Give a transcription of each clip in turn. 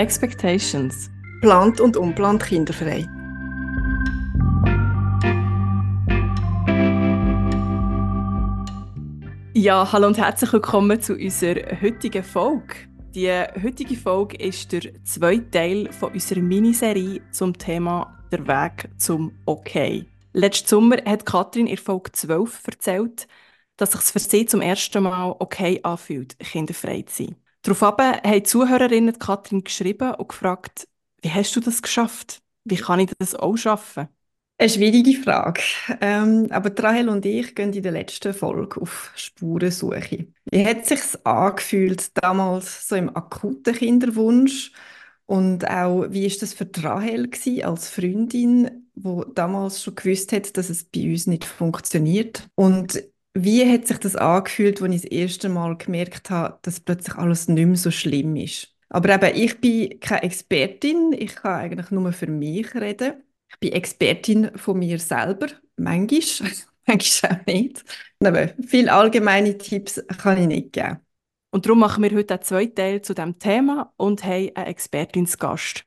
Expectations. Plant und unplant kinderfrei. Ja, hallo und herzlich willkommen zu unserer heutigen Folge. Die heutige Folge ist der zweite Teil von unserer Miniserie zum Thema Der Weg zum Okay. Letzten Sommer hat Katrin in Folge 12 erzählt, dass sich für sie zum ersten Mal okay anfühlt, kinderfrei zu sein. Daraufhin haben Zuhörerinnen Katrin geschrieben und gefragt, wie hast du das geschafft? Wie kann ich das auch schaffen? Eine schwierige Frage. Ähm, aber Rahel und ich gehen in der letzten Folge auf Spurensuche. Wie hat es sich angefühlt damals so im akuten Kinderwunsch? Und auch, wie ist das für Rahel gewesen, als Freundin, wo damals schon gewusst hat, dass es bei uns nicht funktioniert? Und wie hat sich das angefühlt, als ich das erste Mal gemerkt habe, dass plötzlich alles nicht mehr so schlimm ist? Aber eben, ich bin keine Expertin, ich kann eigentlich nur für mich reden. Ich bin Expertin von mir selber, manchmal, manchmal auch nicht. Aber viele allgemeine Tipps kann ich nicht geben. Und darum machen wir heute einen zweiten Teil zu diesem Thema und haben einen Expertin zu Gast.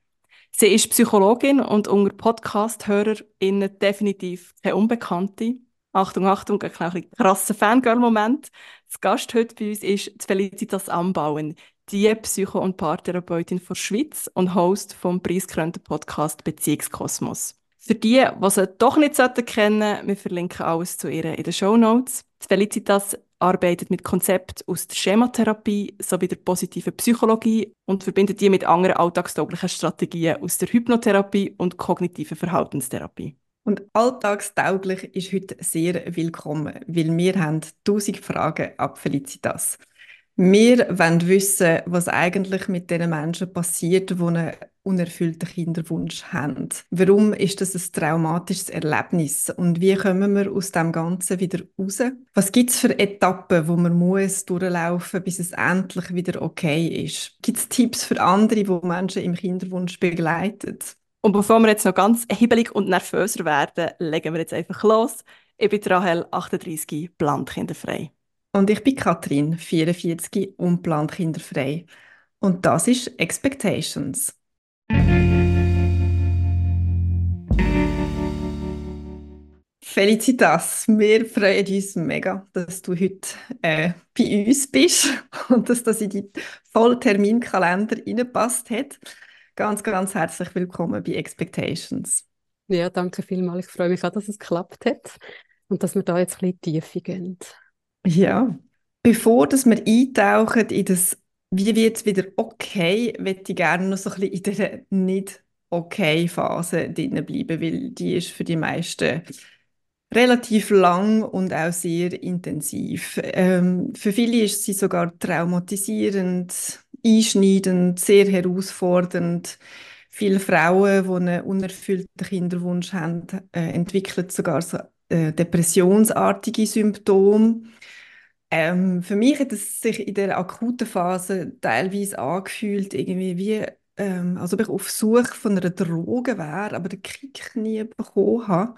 Sie ist Psychologin und unter Podcast-HörerInnen definitiv keine Unbekannte. Achtung, Achtung, ein bisschen krasser Fangirl-Moment. Das Gast heute bei uns ist Felicitas Ambauen, die Psycho- und Paartherapeutin der Schweiz und Host vom preisgekrönten Podcast Beziehungskosmos. Für die, die sie doch nicht kennen sollten, wir verlinken alles zu ihr in den Show Notes. Felicitas arbeitet mit Konzepten aus der Schematherapie sowie der positiven Psychologie und verbindet die mit anderen alltagstauglichen Strategien aus der Hypnotherapie und kognitiven Verhaltenstherapie. Und alltagstauglich ist heute sehr willkommen, weil wir haben tausend Fragen ab Felicitas. Wir wollen wissen, was eigentlich mit den Menschen passiert, die einen unerfüllten Kinderwunsch haben. Warum ist das ein traumatisches Erlebnis und wie kommen wir aus dem Ganzen wieder raus? Was gibt es für Etappen, wo man muss durchlaufen, bis es endlich wieder okay ist? Gibt es Tipps für andere, die Menschen im Kinderwunsch begleiten? Und bevor wir jetzt noch ganz hibbelig und nervöser werden, legen wir jetzt einfach los. Ich bin Rahel, 38, plankinderfrei. Und ich bin Katrin, 44 und plankinderfrei. Und das ist Expectations. Felicitas, wir freuen uns mega, dass du heute äh, bei uns bist und dass das in deinen Vollterminkalender reingepasst hat. Ganz, ganz herzlich willkommen bei Expectations. Ja, danke vielmals. Ich freue mich auch, dass es geklappt hat und dass wir da jetzt ein bisschen tiefer gehen. Ja, bevor dass wir eintauchen in das «Wie wird es wieder okay?», möchte ich gerne noch so ein bisschen in der «Nicht-okay-Phase» bleiben, weil die ist für die meisten relativ lang und auch sehr intensiv. Ähm, für viele ist sie sogar traumatisierend, einschneidend, sehr herausfordernd. Viele Frauen, die einen unerfüllten Kinderwunsch haben, äh, entwickeln sogar so, äh, depressionsartige Symptome. Ähm, für mich hat es sich in der akuten Phase teilweise angefühlt, irgendwie wie, ähm, als ob ich auf Suche von einer Droge wäre, aber den Kick nie bekommen habe.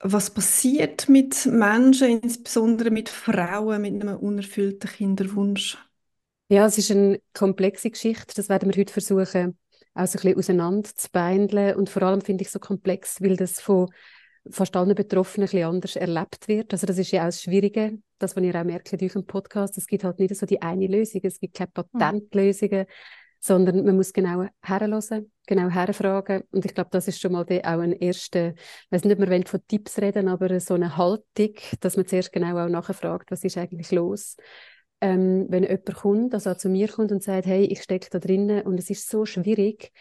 Was passiert mit Menschen, insbesondere mit Frauen mit einem unerfüllten Kinderwunsch? Ja, es ist eine komplexe Geschichte. Das werden wir heute versuchen, auch so ein bisschen auseinander zu beindeln. Und vor allem finde ich es so komplex, weil das von fast allen Betroffenen ein bisschen anders erlebt wird. Also das ist ja auch das Schwierige, das, was ihr auch merkt durch den Podcast. Es gibt halt nicht so die eine Lösung, es gibt keine hm. Patentlösungen, mhm. sondern man muss genau herhören, genau herfragen. Und ich glaube, das ist schon mal auch ein erster, ich weiß nicht, ob wir von Tipps reden, aber so eine Haltung, dass man zuerst genau auch nachfragt, was ist eigentlich los ähm, wenn jemand kommt, also zu mir kommt und sagt, hey, ich stecke da drinnen und es ist so schwierig,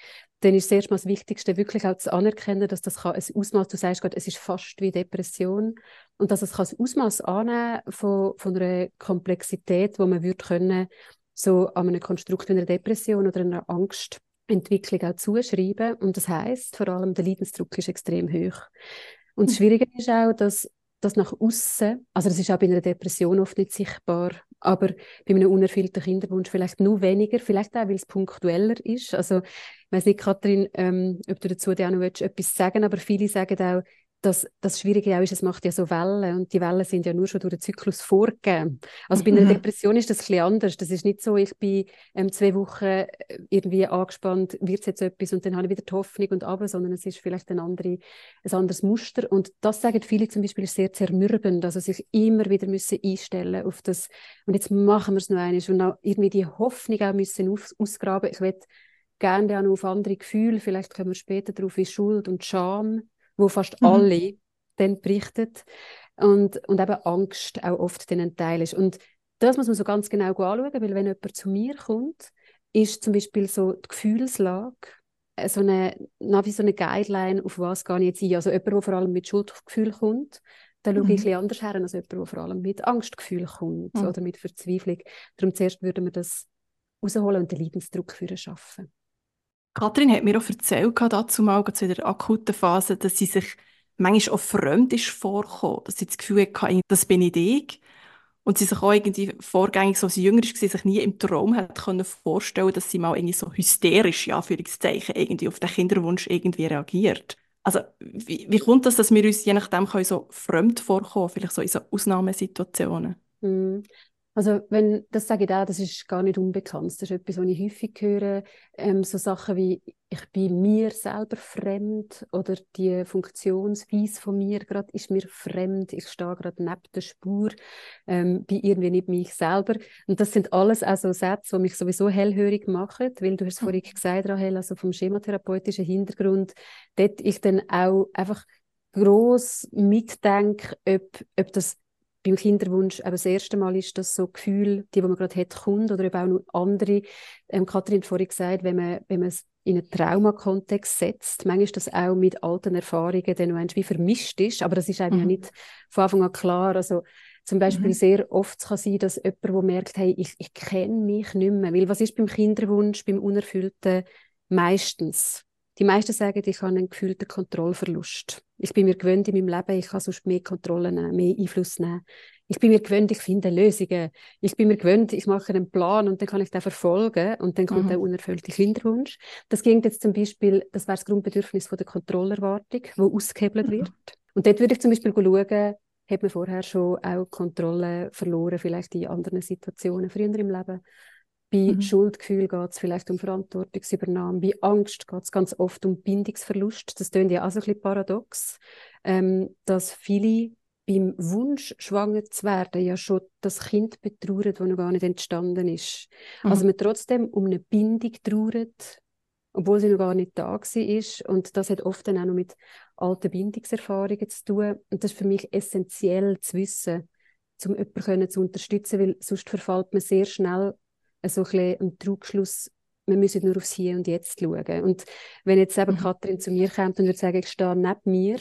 dann ist zuerst mal das Wichtigste, wirklich auch zu anerkennen, dass das kann ein Ausmaß, du sagst gerade, es ist fast wie Depression und dass es kann ein Ausmaß annehmen von, von einer Komplexität, wo man würde können, so an einem Konstrukt wie einer Depression oder einer Angstentwicklung auch zuschreiben. Und das heißt vor allem, der Leidensdruck ist extrem hoch. Und das hm. Schwierige ist auch, dass das nach außen, also das ist auch bei einer Depression oft nicht sichtbar, aber bei einem unerfüllten Kinderwunsch vielleicht nur weniger, vielleicht auch, weil es punktueller ist. Also ich weiß nicht, Kathrin, ähm, ob du dazu auch noch etwas sagen aber viele sagen auch, das, das Schwierige auch ist, es macht ja so Wellen und die Wellen sind ja nur schon durch den Zyklus vorgegeben. Also bei einer mhm. Depression ist das ein bisschen anders. Das ist nicht so, ich bin ähm, zwei Wochen äh, irgendwie angespannt, wird es jetzt etwas und dann habe ich wieder die Hoffnung und aber, sondern es ist vielleicht ein, andere, ein anderes Muster. Und das sagen viele zum Beispiel ist sehr zermürbend, also sich immer wieder müssen einstellen auf das und jetzt machen wir es noch einmal und auch irgendwie die Hoffnung auch müssen aus, ausgraben. Ich will gerne auch auf andere Gefühle, vielleicht kommen wir später darauf, wie Schuld und Scham wo fast mhm. alle dann berichtet und, und eben Angst auch oft dann ein Teil ist. Und das muss man so ganz genau anschauen, weil wenn jemand zu mir kommt, ist zum Beispiel so die Gefühlslage äh, so eine, na, wie so eine Guideline, auf was gehe ich jetzt ein. Also jemand, der vor allem mit Schuldgefühl kommt, da schaue mhm. ich ein bisschen anders her als jemand, der vor allem mit Angstgefühl kommt mhm. oder mit Verzweiflung. Darum zuerst würden wir das rausholen und den Leidensdruck für schaffen. Kathrin hat mir auch erzählt, dazu mal zu der akuten Phase, dass sie sich manchmal auch fremd ist vorgekommen, dass sie das Gefühl hatte, das bin ich ich. Und sie sich auch irgendwie vorgängig, so sie jünger war, sich nie im Traum hat können vorstellen dass sie mal irgendwie so hysterisch, ja, Anführungszeichen, irgendwie auf den Kinderwunsch irgendwie reagiert. Also, wie, wie kommt das, dass wir uns je nachdem so fremd vorkommen, vielleicht so in so Ausnahmesituationen? Mm. Also wenn, das sage ich auch, das ist gar nicht unbekannt. Das ist etwas, was ich häufig höre. Ähm, so Sachen wie, ich bin mir selber fremd oder die Funktionsweise von mir gerade ist mir fremd. Ich stehe gerade neben der Spur, ähm, bin irgendwie nicht mich selber. Und das sind alles also Sätze, die mich sowieso hellhörig machen, weil du hast vorhin gesagt, Rahel, also vom schematherapeutischen Hintergrund, dort ich dann auch einfach groß mitdenke, ob, ob das beim Kinderwunsch eben das erste Mal ist das so Gefühl, die, die man gerade hat, kommt oder eben auch noch andere. Ähm, Kathrin hat vorhin gesagt, wenn man, wenn man es in einen Traumakontext setzt, manchmal ist das auch mit alten Erfahrungen dann noch wie vermischt ist, aber das ist einem mhm. ja nicht von Anfang an klar. Also zum Beispiel mhm. sehr oft kann sein, dass jemand, der merkt, hey, ich, ich kenne mich nicht mehr, weil was ist beim Kinderwunsch, beim Unerfüllten meistens? Die meisten sagen, ich habe einen gefühlten Kontrollverlust. Ich bin mir gewöhnt in meinem Leben, ich kann sonst mehr Kontrolle nehmen, mehr Einfluss nehmen. Ich bin mir gewöhnt, ich finde Lösungen. Ich bin mir gewöhnt, ich mache einen Plan und dann kann ich den verfolgen und dann kommt mhm. der unerfüllte Kinderwunsch. Das ging jetzt zum Beispiel, das wäre das Grundbedürfnis von der Kontrollerwartung, wo ausgehebelt mhm. wird. Und dort würde ich zum Beispiel schauen, hat man vorher schon auch Kontrolle verloren, vielleicht in anderen Situationen früher im Leben. Bei mhm. Schuldgefühl geht es vielleicht um Verantwortungsübernahme. Bei Angst geht es ganz oft um Bindungsverlust. Das klingt ja auch so ein bisschen paradox, ähm, dass viele beim Wunsch, schwanger zu werden, ja schon das Kind betrauern, das noch gar nicht entstanden ist. Mhm. Also man trotzdem um eine Bindung trauert, obwohl sie noch gar nicht da war. Und das hat oft dann auch noch mit alten Bindungserfahrungen zu tun. Und das ist für mich essentiell zu wissen, um jemanden zu unterstützen, weil sonst verfällt man sehr schnell so ein, ein Trugschluss, wir müssen nur aufs Hier und Jetzt schauen. Und wenn jetzt eben mhm. Katrin zu mir kommt und würde sagen, ich stehe neben mir,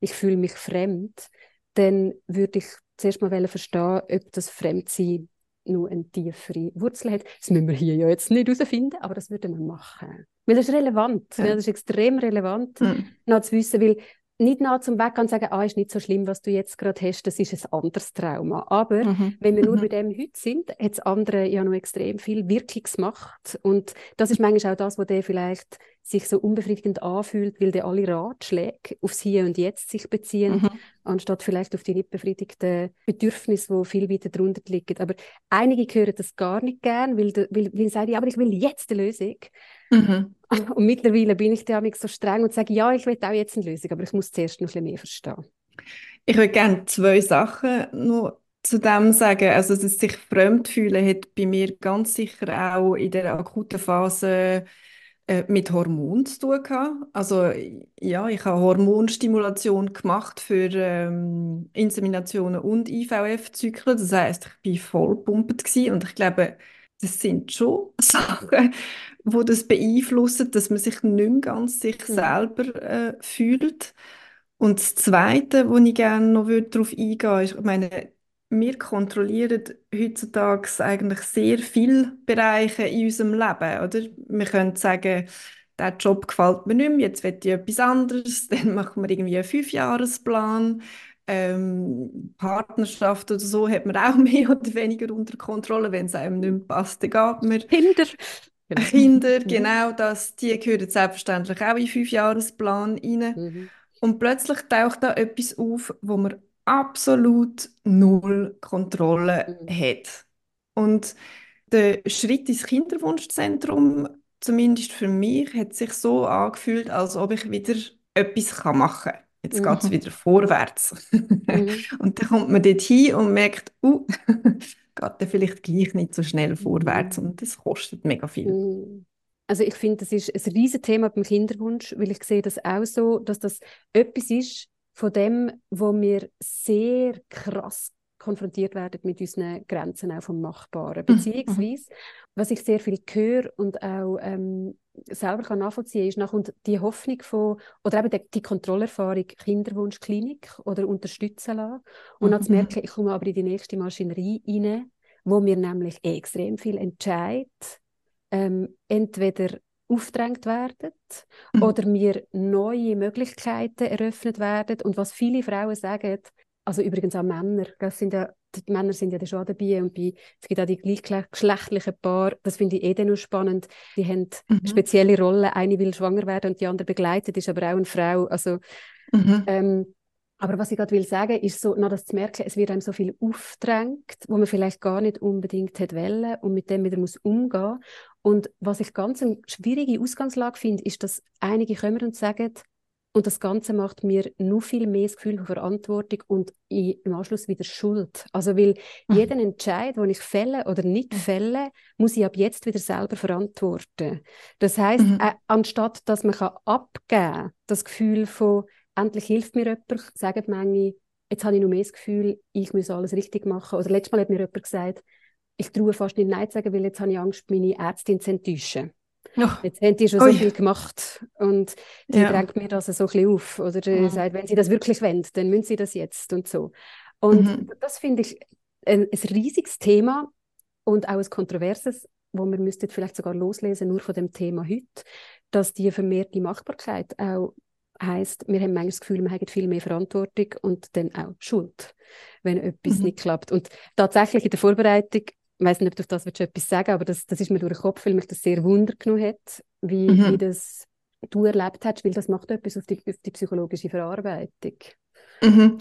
ich fühle mich fremd, dann würde ich zuerst mal verstehen, ob das Fremdsein nur eine tiefere Wurzel hat. Das müssen wir hier ja jetzt nicht herausfinden, aber das würden wir machen. Weil das ist relevant, ja. das ist extrem relevant, mhm. noch zu wissen, weil nicht nah zum Weg und sagen, ah, ist nicht so schlimm, was du jetzt gerade hast, das ist ein anderes Trauma. Aber mhm. wenn wir nur mhm. bei dem heute sind, hat das andere ja noch extrem viel Wirkungsmacht. Und das ist manchmal auch das, was der vielleicht sich so unbefriedigend anfühlt, weil der alle Ratschläge aufs Hier und Jetzt sich beziehen, mhm. anstatt vielleicht auf die nicht befriedigten Bedürfnisse, die viel weiter drunter liegen. Aber einige hören das gar nicht gern, weil, weil, weil sie sagen, ja, aber ich will jetzt eine Lösung. Mhm. Und mittlerweile bin ich da so streng und sage, ja, ich will auch jetzt eine Lösung, aber ich muss zuerst noch ein bisschen mehr verstehen. Ich würde gerne zwei Sachen noch zu dem sagen. Also, dass sich fremd fühlen hat bei mir ganz sicher auch in der akuten Phase äh, mit Hormonen zu tun gehabt. Also ja, ich habe Hormonstimulation gemacht für ähm, Inseminationen und IVF-Zyklen. Das heißt, ich bin voll gepumpt und ich glaube, das sind schon Sachen, wo das beeinflussen, dass man sich nicht mehr ganz sich mhm. selber äh, fühlt. Und das Zweite, wo ich gerne noch darauf eingehen würde, ist, ich meine, wir kontrollieren heutzutage eigentlich sehr viele Bereiche in unserem Leben, oder? Wir können sagen, der Job gefällt mir nicht mehr, jetzt will ich etwas anderes, dann machen wir irgendwie einen Fünfjahresplan. Ähm, Partnerschaft oder so hat man auch mehr oder weniger unter Kontrolle, wenn es einem nicht mehr passt, dann geht man. Kinder. Kinder, genau, das, die gehören selbstverständlich auch in den Fünfjahresplan rein. Mhm. Und plötzlich taucht da etwas auf, wo man absolut null Kontrolle Mhm. hat. Und der Schritt ins Kinderwunschzentrum, zumindest für mich, hat sich so angefühlt, als ob ich wieder etwas machen kann. Jetzt geht es Mhm. wieder vorwärts. Mhm. Und dann kommt man dort hin und merkt, uh, geht dann vielleicht gleich nicht so schnell vorwärts Mhm. und das kostet mega viel. Mhm. Also ich finde, das ist ein riesiges Thema beim Kinderwunsch, weil ich sehe das auch so, dass das etwas ist von dem, wo wir sehr krass konfrontiert werden mit unseren Grenzen auch vom Machbaren. Mhm. Beziehungsweise, was ich sehr viel höre und auch ähm, selber kann nachvollziehen, ist nachher die Hoffnung von, oder eben die, die Kontrollerfahrung Kinderwunschklinik oder unterstützen lassen und dann zu Mhm. merken, ich komme aber in die nächste Maschinerie rein, wo mir nämlich extrem viel Entscheid ähm, entweder aufgedrängt werden Mhm. oder mir neue Möglichkeiten eröffnet werden. Und was viele Frauen sagen, also übrigens auch Männer, das sind ja, die Männer sind ja schon dabei und bei, es gibt auch die gleichgeschlechtlichen Paare, das finde ich eh dann noch spannend, die haben Mhm. spezielle Rollen, eine will schwanger werden und die andere begleitet, ist aber auch eine Frau, also Mhm. ähm, aber was ich gerade will sagen, ist so, noch das zu merken, es wird einem so viel aufgedrängt, wo man vielleicht gar nicht unbedingt hätte wollen und mit dem wieder muss umgehen. Und was ich ganz eine schwierige Ausgangslage finde, ist, dass einige kommen und sagen, und das Ganze macht mir nur viel mehr das Gefühl von Verantwortung und im Anschluss wieder Schuld. Also weil Mhm. jeden Entscheid, den ich fälle oder nicht Mhm. fälle, muss ich ab jetzt wieder selber verantworten. Das heißt, Mhm. äh, anstatt dass man kann abgeben, das Gefühl von endlich hilft mir jemand, sagen manche, jetzt habe ich noch mehr das Gefühl, ich muss alles richtig machen. Oder letztes Mal hat mir jemand gesagt, ich traue fast nicht Nein zu sagen, weil jetzt habe ich Angst, meine Ärztin zu enttäuschen. Ja. Jetzt haben die schon Ui. so viel gemacht und die Ja. drängt mir das so ein bisschen auf. Oder äh, Mhm. sagt, wenn sie das wirklich wollen, dann müssen sie das jetzt und so. Und Mhm. das finde ich ein, ein riesiges Thema und auch ein kontroverses, wo wir müssten vielleicht sogar loslesen, nur von dem Thema heute, dass die vermehrte Machbarkeit auch heißt, wir haben manchmal das Gefühl, wir haben viel mehr Verantwortung und dann auch Schuld, wenn etwas Mhm. nicht klappt. Und tatsächlich in der Vorbereitung, ich weiß nicht, ob du auf das willst, etwas sagen aber das, das ist mir durch den Kopf, weil mich das sehr Wunder genommen hat, wie, Mhm. wie das du erlebt hast, weil das macht etwas auf die, auf die psychologische Verarbeitung. Mhm.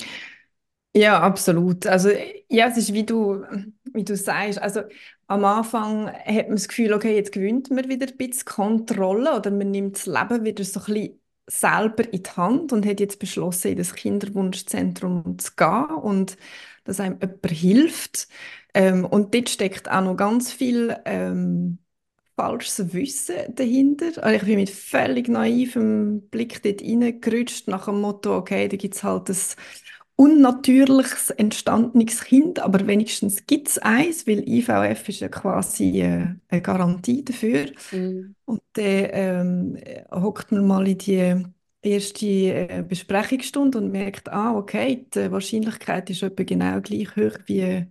Ja, absolut. Also ja, es ist wie du, wie du sagst, also am Anfang hat man das Gefühl, okay, jetzt gewinnt man wieder ein bisschen Kontrolle oder man nimmt das Leben wieder so ein bisschen selber in die Hand und hat jetzt beschlossen, in das Kinderwunschzentrum zu gehen und dass einem jemand hilft. Ähm, und dort steckt auch noch ganz viel ähm, falsches Wissen dahinter. Also ich bin mit völlig naivem Blick dort reingerutscht, nach dem Motto, okay, da gibt es halt ein unnatürliches, entstandenes Kind, aber wenigstens gibt es eins, weil IVF ist ja quasi äh, eine Garantie dafür. Mhm. Und dann ähm, hockt man mal in die erste äh, Besprechungsstunde und merkt, ah, okay, die Wahrscheinlichkeit ist etwa genau gleich hoch wie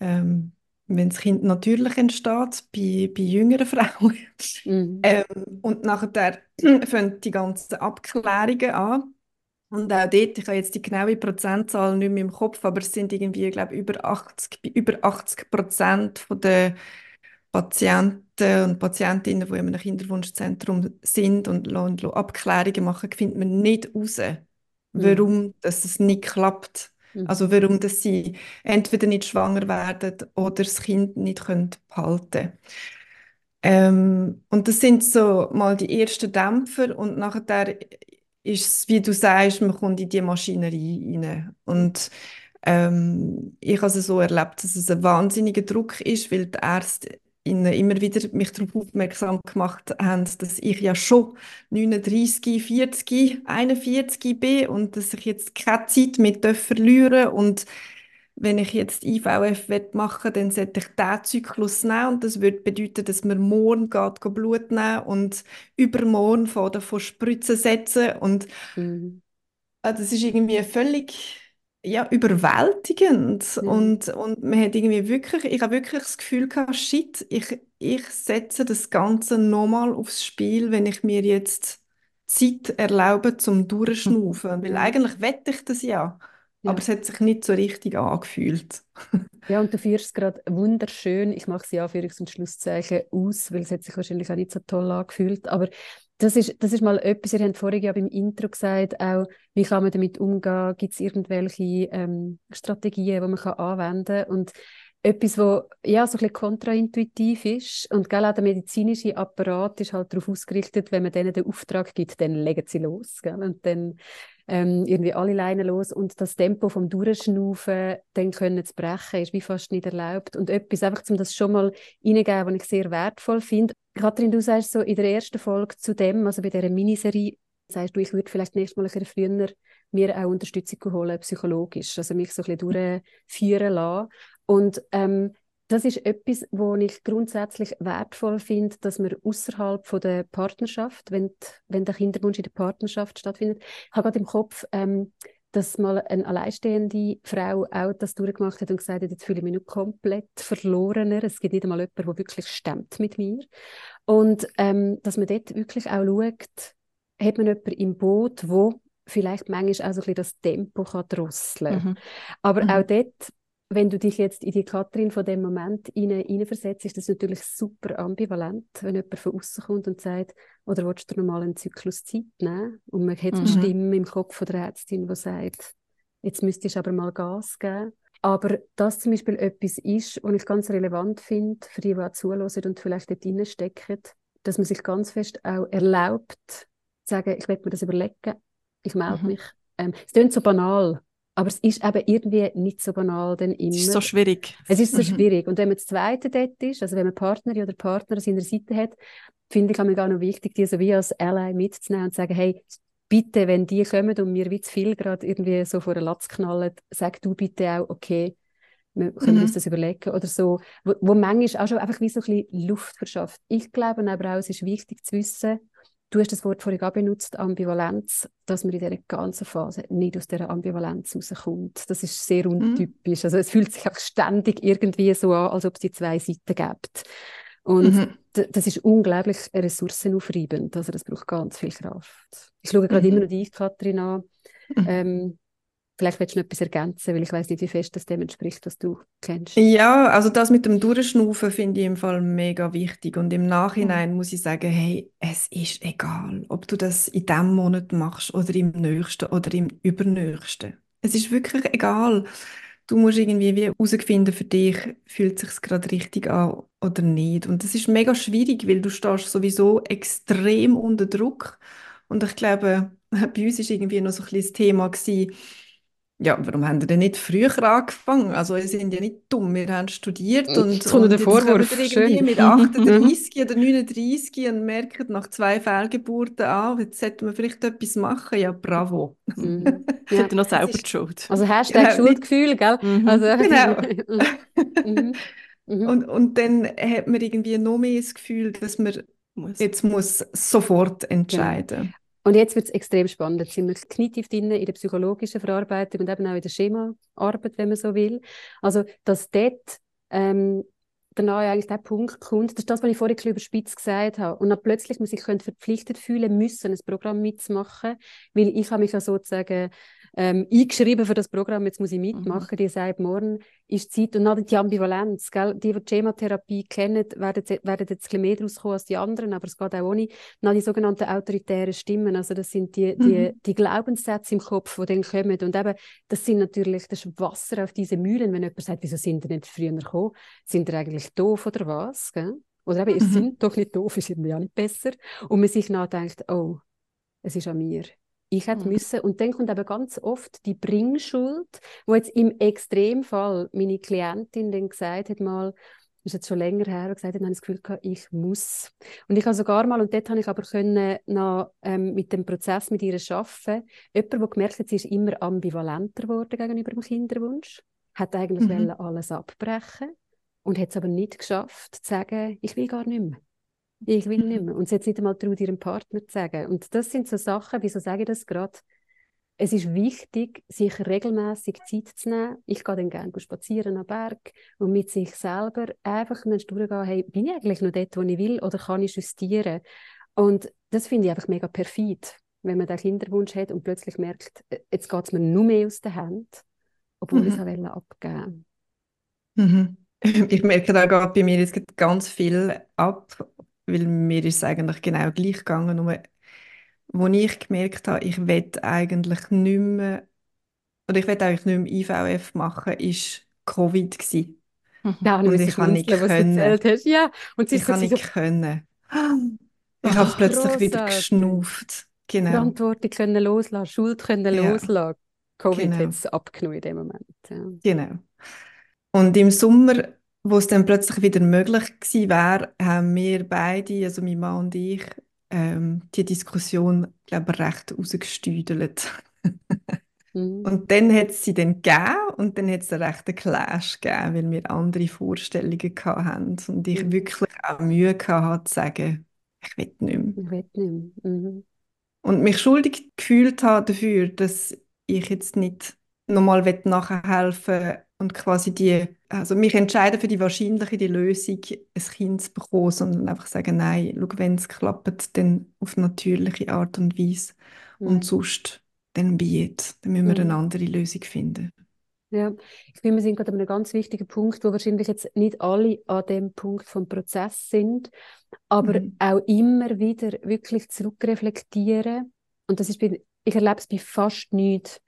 ähm, wenn das Kind natürlich entsteht, bei, bei jüngeren Frauen. Mhm. Ähm, und nachher fangen die ganzen Abklärungen an. Und auch dort, ich habe jetzt die genaue Prozentzahl nicht mehr im Kopf, aber es sind irgendwie, glaube ich, über 80, bei über 80 Prozent der Patienten und Patientinnen, die in einem Kinderwunschzentrum sind und, lassen Abklärungen machen, findet man nicht heraus, warum dass es nicht klappt. Also warum dass sie entweder nicht schwanger werden oder das Kind nicht können behalten. Ähm, und das sind so mal die ersten Dämpfer und nachher ist es, wie du sagst, man kommt in die Maschinerie rein. Und ähm, ich habe es so erlebt, dass es ein wahnsinniger Druck ist, weil die Ärzte immer wieder mich darauf aufmerksam gemacht haben, dass ich ja schon 39, 40, 41 bin und dass ich jetzt keine Zeit mehr verlieren. Darf und wenn ich jetzt IVF machen dann sollte ich diesen Zyklus nehmen. Und das würde bedeuten, dass man morgen geht, geht Blut nehmen und übermorgen von davon Spritzen setzen. Und Mhm. äh, das ist irgendwie völlig ja, überwältigend Ja. und, und man hat irgendwie wirklich, ich habe wirklich das Gefühl gehabt, shit, ich, ich setze das Ganze nochmal aufs Spiel, wenn ich mir jetzt Zeit erlaube zum Durchschnaufen, weil Ja. eigentlich wette ich das ja, Ja. aber es hat sich nicht so richtig angefühlt. Ja, und du führst es gerade wunderschön, ich mache sie Anführungs- und Schlusszeichen aus, weil es hat sich wahrscheinlich auch nicht so toll angefühlt, aber das ist, das ist mal etwas, ihr habt vorhin ja beim Intro gesagt, auch, wie kann man damit umgehen, gibt es irgendwelche ähm, Strategien, die man kann anwenden kann? Und etwas, was ja, so ein bisschen kontraintuitiv ist. Und gell, auch der medizinische Apparat ist halt darauf ausgerichtet, wenn man denen den Auftrag gibt, dann legen sie los gell, und dann ähm, irgendwie alle Leinen los und das Tempo vom Durchschnaufen dann können zu brechen, ist wie fast nicht erlaubt und etwas einfach, um das schon mal reingeben, was ich sehr wertvoll finde. Kathrin, du sagst so in der ersten Folge zu dem, also bei dieser Miniserie, sagst du, ich würde vielleicht nächstes Mal ein bisschen früher mir auch Unterstützung holen, psychologisch, also mich so ein bisschen durchführen lassen. Und ähm, das ist etwas, wo ich grundsätzlich wertvoll finde, dass man außerhalb der Partnerschaft, wenn, wenn der Kinderwunsch in der Partnerschaft stattfindet, ich habe gerade im Kopf, ähm, dass mal eine alleinstehende Frau auch das durchgemacht hat und gesagt hat, jetzt fühle ich mich nur komplett verlorener. Es gibt nicht einmal jemanden, der wirklich stemmt mit mir. Und ähm, dass man dort wirklich auch schaut, hat man jemanden im Boot, wo vielleicht manchmal auch so ein bisschen das Tempo kann drosseln kann. Mhm. Aber mhm. auch dort wenn du dich jetzt in die Katrin von dem Moment hineinversetzt, ist das natürlich super ambivalent, wenn jemand von außen kommt und sagt, oder willst du nochmal einen Zyklus Zeit nehmen? Und man hat mhm. eine Stimme im Kopf von der Ärztin, die sagt, jetzt müsstest du aber mal Gas geben. Aber das zum Beispiel etwas ist, was ich ganz relevant finde, für die, die auch zuhören und vielleicht dort reinstecken, dass man sich ganz fest auch erlaubt, zu sagen, ich werde mir das überlegen, ich melde mhm. mich. Ähm, es klingt so banal, aber es ist eben irgendwie nicht so banal denn immer. Es ist so schwierig. Es ist so mhm. schwierig. Und wenn man das Zweite dort ist, also wenn man Partnerin oder Partner an seiner Seite hat, finde ich auch noch wichtig, die so wie als Ally mitzunehmen und zu sagen, hey, bitte, wenn die kommen und mir wie zu viel gerade irgendwie so vor den Latz knallen, sag du bitte auch, okay, wir können mhm. uns das überlegen oder so, wo, wo manchmal auch schon einfach wie so ein bisschen Luft verschafft. Ich glaube aber auch, es ist wichtig zu wissen, Du hast das Wort vorhin auch benutzt, Ambivalenz, dass man in dieser ganzen Phase nicht aus dieser Ambivalenz rauskommt. Das ist sehr mhm. untypisch. Mhm. Also es fühlt sich einfach ständig irgendwie so an, als ob es die zwei Seiten gibt. Und mhm. das ist unglaublich ressourcenaufreibend. Also das braucht ganz viel Kraft. Ich schaue gerade mhm. immer noch dich, Katrin, an. Mhm. Ähm, Vielleicht willst du noch etwas ergänzen, weil ich weiß nicht, wie fest das dem entspricht, was du kennst. Ja, also das mit dem Durchschnaufen finde ich im Fall mega wichtig. Und im Nachhinein mhm. muss ich sagen, hey, es ist egal, ob du das in diesem Monat machst oder im nächsten oder im übernächsten. Es ist wirklich egal. Du musst irgendwie wie herausfinden für dich, fühlt es sich gerade richtig an oder nicht. Und das ist mega schwierig, weil du stehst sowieso extrem unter Druck. Und ich glaube, bei uns war irgendwie noch so ein bisschen das Thema gewesen, ja, warum haben wir denn nicht früher angefangen? Also wir sind ja nicht dumm, wir haben studiert und, jetzt und der Vorwurf. irgendwie Schön. mit 38 oder 39 und merken nach zwei Fehlgeburten an, jetzt sollten wir vielleicht etwas machen. Ja, bravo. Mhm. Ja, noch selber die Schuld. Also Hashtag genau, Schuldgefühl, gell? Mhm. Also, genau. mhm. Mhm. Und, und dann hat man irgendwie noch mehr das Gefühl, dass man muss. jetzt muss sofort entscheiden. Genau. Und jetzt wird es extrem spannend. Jetzt sind wir knietief drin in der psychologischen Verarbeitung und eben auch in der Schemaarbeit, wenn man so will. Also, dass dort ähm, danach eigentlich der Punkt kommt, das ist das, was ich vorhin ein überspitzt gesagt habe. Und dann plötzlich muss ich verpflichtet fühlen müssen, ein Programm mitzumachen, weil ich habe mich ja sozusagen ähm, eingeschrieben für das Programm, jetzt muss ich mitmachen, mhm. die sagt, morgen ist Zeit und dann die Ambivalenz, gell? die, die Schematherapie kennen, werden, werden jetzt ein bisschen mehr daraus kommen als die anderen, aber es geht auch ohne, dann die sogenannten autoritären Stimmen, also das sind die, die, mhm. die Glaubenssätze im Kopf, die dann kommen und eben, das sind natürlich, das Wasser auf diese Mühlen, wenn jemand sagt, wieso sind die nicht früher gekommen, sind die eigentlich doof oder was, gell? Oder eben, mhm. ihr sind doch nicht doof, ist auch nicht besser. Und man sich nachdenkt, oh, es ist an mir ich hätte mhm. müssen. Und dann kommt aber ganz oft die Bringschuld, wo jetzt im Extremfall meine Klientin dann gesagt hat mal, das ist jetzt schon länger her, und gesagt hat, dann habe ich das Gefühl gehabt, ich muss. Und ich habe sogar mal, und dort habe ich aber können noch ähm, mit dem Prozess mit ihr arbeiten, jemand, der gemerkt hat, sie ist immer ambivalenter geworden gegenüber dem Kinderwunsch, hat eigentlich mhm. alles abbrechen und hat es aber nicht geschafft, zu sagen, ich will gar nicht mehr ich will nicht mehr. Und sie hat nicht einmal traut, ihrem Partner zu sagen. Und das sind so Sachen, wieso sage ich das gerade? Es ist wichtig, sich regelmäßig Zeit zu nehmen. Ich gehe dann gerne spazieren am Berg und mit sich selber einfach durchgehen, hey, bin ich eigentlich noch dort, wo ich will oder kann ich justieren? Und das finde ich einfach mega perfid, wenn man den Kinderwunsch hat und plötzlich merkt, äh, jetzt geht es mir nur mehr aus der Hand, obwohl mhm. ich es abgeben mhm. Ich merke da gerade bei mir jetzt ganz viel ab weil mir ist es eigentlich genau gleich gegangen, nur wo ich gemerkt habe, ich will eigentlich nicht mehr, oder ich will eigentlich nicht mehr IVF machen, ist Covid gewesen. Mhm. Ja, und ich habe nicht können. Hast. Ja, und ich habe nicht können. Ich habe plötzlich wieder geschnauft. Genau. Verantwortung können loslassen, Schuld können ja. loslassen. Covid genau. hat es abgenommen in dem Moment. Ja. Genau. Und im Sommer, wo es dann plötzlich wieder möglich gewesen wäre, haben wir beide, also mein Mann und ich, ähm, die Diskussion, glaube ich, recht rausgestüdelt. mhm. Und dann hat es sie dann gegeben und dann hat es einen rechten Clash gegeben, weil wir andere Vorstellungen hatten und ich mhm. wirklich auch Mühe hatte, zu sagen, ich will nicht mehr. Ich will nicht mehr. Mhm. Und mich schuldig gefühlt habe dafür, dass ich jetzt nicht nochmal nachhelfen und quasi die, also mich entscheiden für die wahrscheinliche die Lösung, ein Kind zu bekommen, sondern einfach sagen, nein, schau, wenn es klappt, dann auf natürliche Art und Weise mhm. und sonst dann biet, dann müssen wir mhm. eine andere Lösung finden. Ja, ich finde, wir sind gerade an einem ganz wichtigen Punkt, wo wahrscheinlich jetzt nicht alle an dem Punkt vom Prozess sind, aber mhm. auch immer wieder wirklich zurückreflektieren. Und das ist bei, ich erlebe es bei fast nichts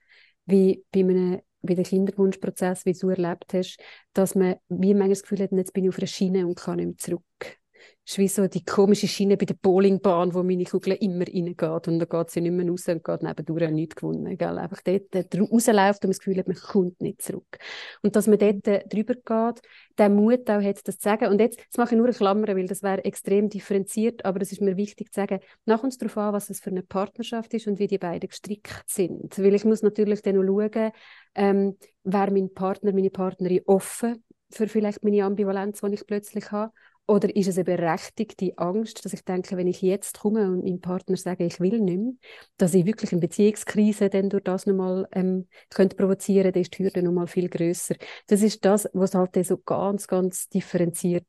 wie bei einem bei dem Kinderwunschprozess, wie du erlebt hast, dass man wie manchmal das Gefühl hat, jetzt bin ich auf einer Schiene und kann nicht mehr zurück ist wie so die komische Schiene bei der Bowlingbahn, wo meine Kugel immer reingeht und dann geht sie nicht mehr raus und geht nebendurch nichts gewonnen. Gell? Einfach dort, rausläuft und das Gefühl hat, man kommt nicht zurück. Und dass man dort äh, drüber geht, der Mut auch hat, das zu sagen. Und jetzt, jetzt mache ich nur eine Klammer, weil das wäre extrem differenziert, aber es ist mir wichtig zu sagen, nach uns darauf an, was es für eine Partnerschaft ist und wie die beiden gestrickt sind. Weil ich muss natürlich dann noch schauen, ähm, wäre mein Partner, meine Partnerin offen für vielleicht meine Ambivalenz, die ich plötzlich habe oder ist es eine berechtigte Angst, dass ich denke, wenn ich jetzt komme und meinem Partner sage, ich will nicht mehr, dass ich wirklich eine Beziehungskrise dann durch das nochmal ähm, könnte provozieren, dann ist die Hürde nochmal viel grösser. Das ist das, was halt so ganz, ganz differenziert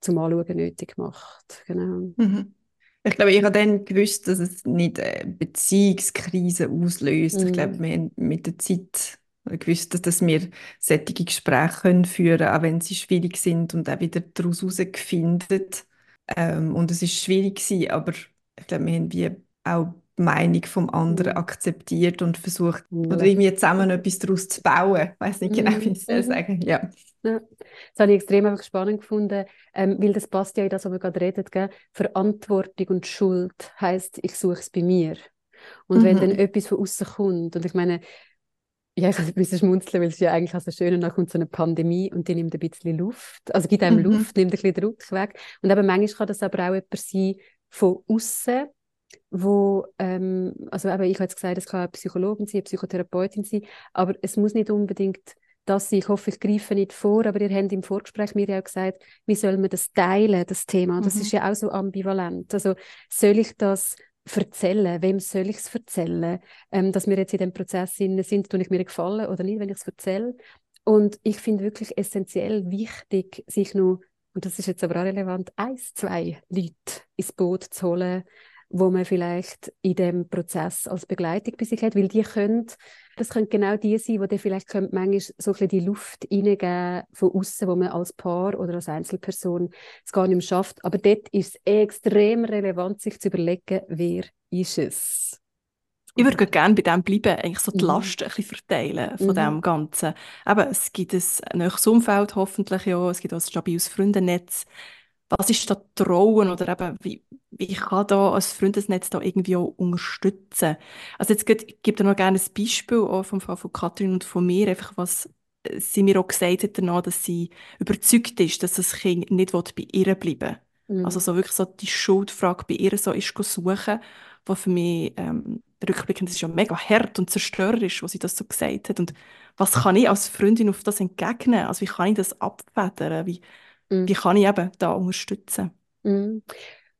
zum Anschauen nötig macht. Genau. Mhm. Ich glaube, ich habe dann gewusst, dass es nicht eine Beziehungskrise auslöst. Mhm. Ich glaube, wir haben mit der Zeit gewusst, dass, dass wir solche Gespräche können führen können, auch wenn sie schwierig sind und auch wieder daraus herausfinden. Ähm, und es ist schwierig gewesen, aber ich glaube, wir haben wie auch die Meinung vom anderen mhm. akzeptiert und versucht, ja. oder irgendwie zusammen etwas daraus zu bauen. Ich weiß nicht genau, wie ich es mhm. sagen ja. ja. Das habe ich extrem einfach spannend gefunden, ähm, weil das passt ja in das, was wir gerade reden. Gell? Verantwortung und Schuld heisst, ich suche es bei mir. Und mhm. wenn dann etwas von außen kommt, und ich meine, ja, ich habe ein bisschen schmunzeln, weil es ja eigentlich also schön, und dann kommt so eine Pandemie und die nimmt ein bisschen Luft, also gibt einem mhm. Luft, nimmt ein bisschen Druck weg. Und eben manchmal kann das aber auch jemand sein von außen, wo, ähm, also eben, ich habe jetzt gesagt, es kann eine Psychologin sein, eine Psychotherapeutin sein, aber es muss nicht unbedingt das sein. Ich hoffe, ich greife nicht vor, aber ihr habt im Vorgespräch mir ja auch gesagt, wie soll man das teilen, das Thema? Das mhm. ist ja auch so ambivalent. Also soll ich das erzählen? Wem soll ich es erzählen? Ähm, dass wir jetzt in dem Prozess sind, tue ich mir gefallen oder nicht, wenn ich es erzähle? Und ich finde wirklich essentiell wichtig, sich nur, und das ist jetzt aber auch relevant, eins, zwei Leute ins Boot zu holen, wo man vielleicht in dem Prozess als Begleitung bei sich hat, weil die können, das können genau die sein, die vielleicht können manchmal so ein bisschen die Luft reingeben von außen, wo man als Paar oder als Einzelperson es gar nicht mehr schafft. Aber dort ist es extrem relevant, sich zu überlegen, wer ist es. Ich würde gerne bei dem bleiben, eigentlich so die mhm. Last ein bisschen verteilen von mhm. dem Ganzen. Aber es gibt ein neues Umfeld hoffentlich ja, es gibt auch ein stabiles Freundennetz. Was ist da Trauen oder eben, wie, wie kann da ein Freundesnetz da irgendwie auch unterstützen? Also jetzt gibt, gibt noch gerne ein Beispiel auch vom Fall von Katrin und von mir, einfach was sie mir auch gesagt hat danach, dass sie überzeugt ist, dass das Kind nicht bei ihr bleiben will. Mhm. Also so wirklich so die Schuldfrage bei ihr so ist suchen, was für mich ähm, rückblickend ist ja mega hart und zerstörerisch, was sie das so gesagt hat. Und was kann ich als Freundin auf das entgegnen? Also wie kann ich das abfedern? Wie, mhm. wie kann ich eben da unterstützen? Mhm.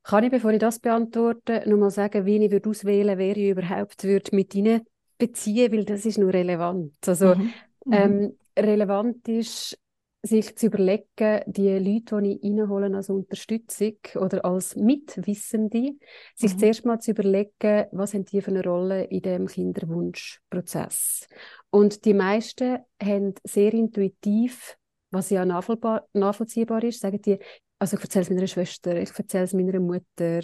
Kann ich, bevor ich das beantworte, noch mal sagen, wie ich würde auswählen wer ich überhaupt würde mit ihnen beziehen, weil das ist nur relevant. Also mhm. mhm. ähm, relevant ist, sich zu überlegen, die Leute, die ich reinhole als Unterstützung oder als Mitwissende, sich mhm. zuerst mal zu überlegen, was haben die für eine Rolle in dem Kinderwunschprozess. Und die meisten haben sehr intuitiv, was ja nachvollziehbar ist, sagen die, Also ich erzähle es meiner Schwester, ich erzähle es meiner Mutter,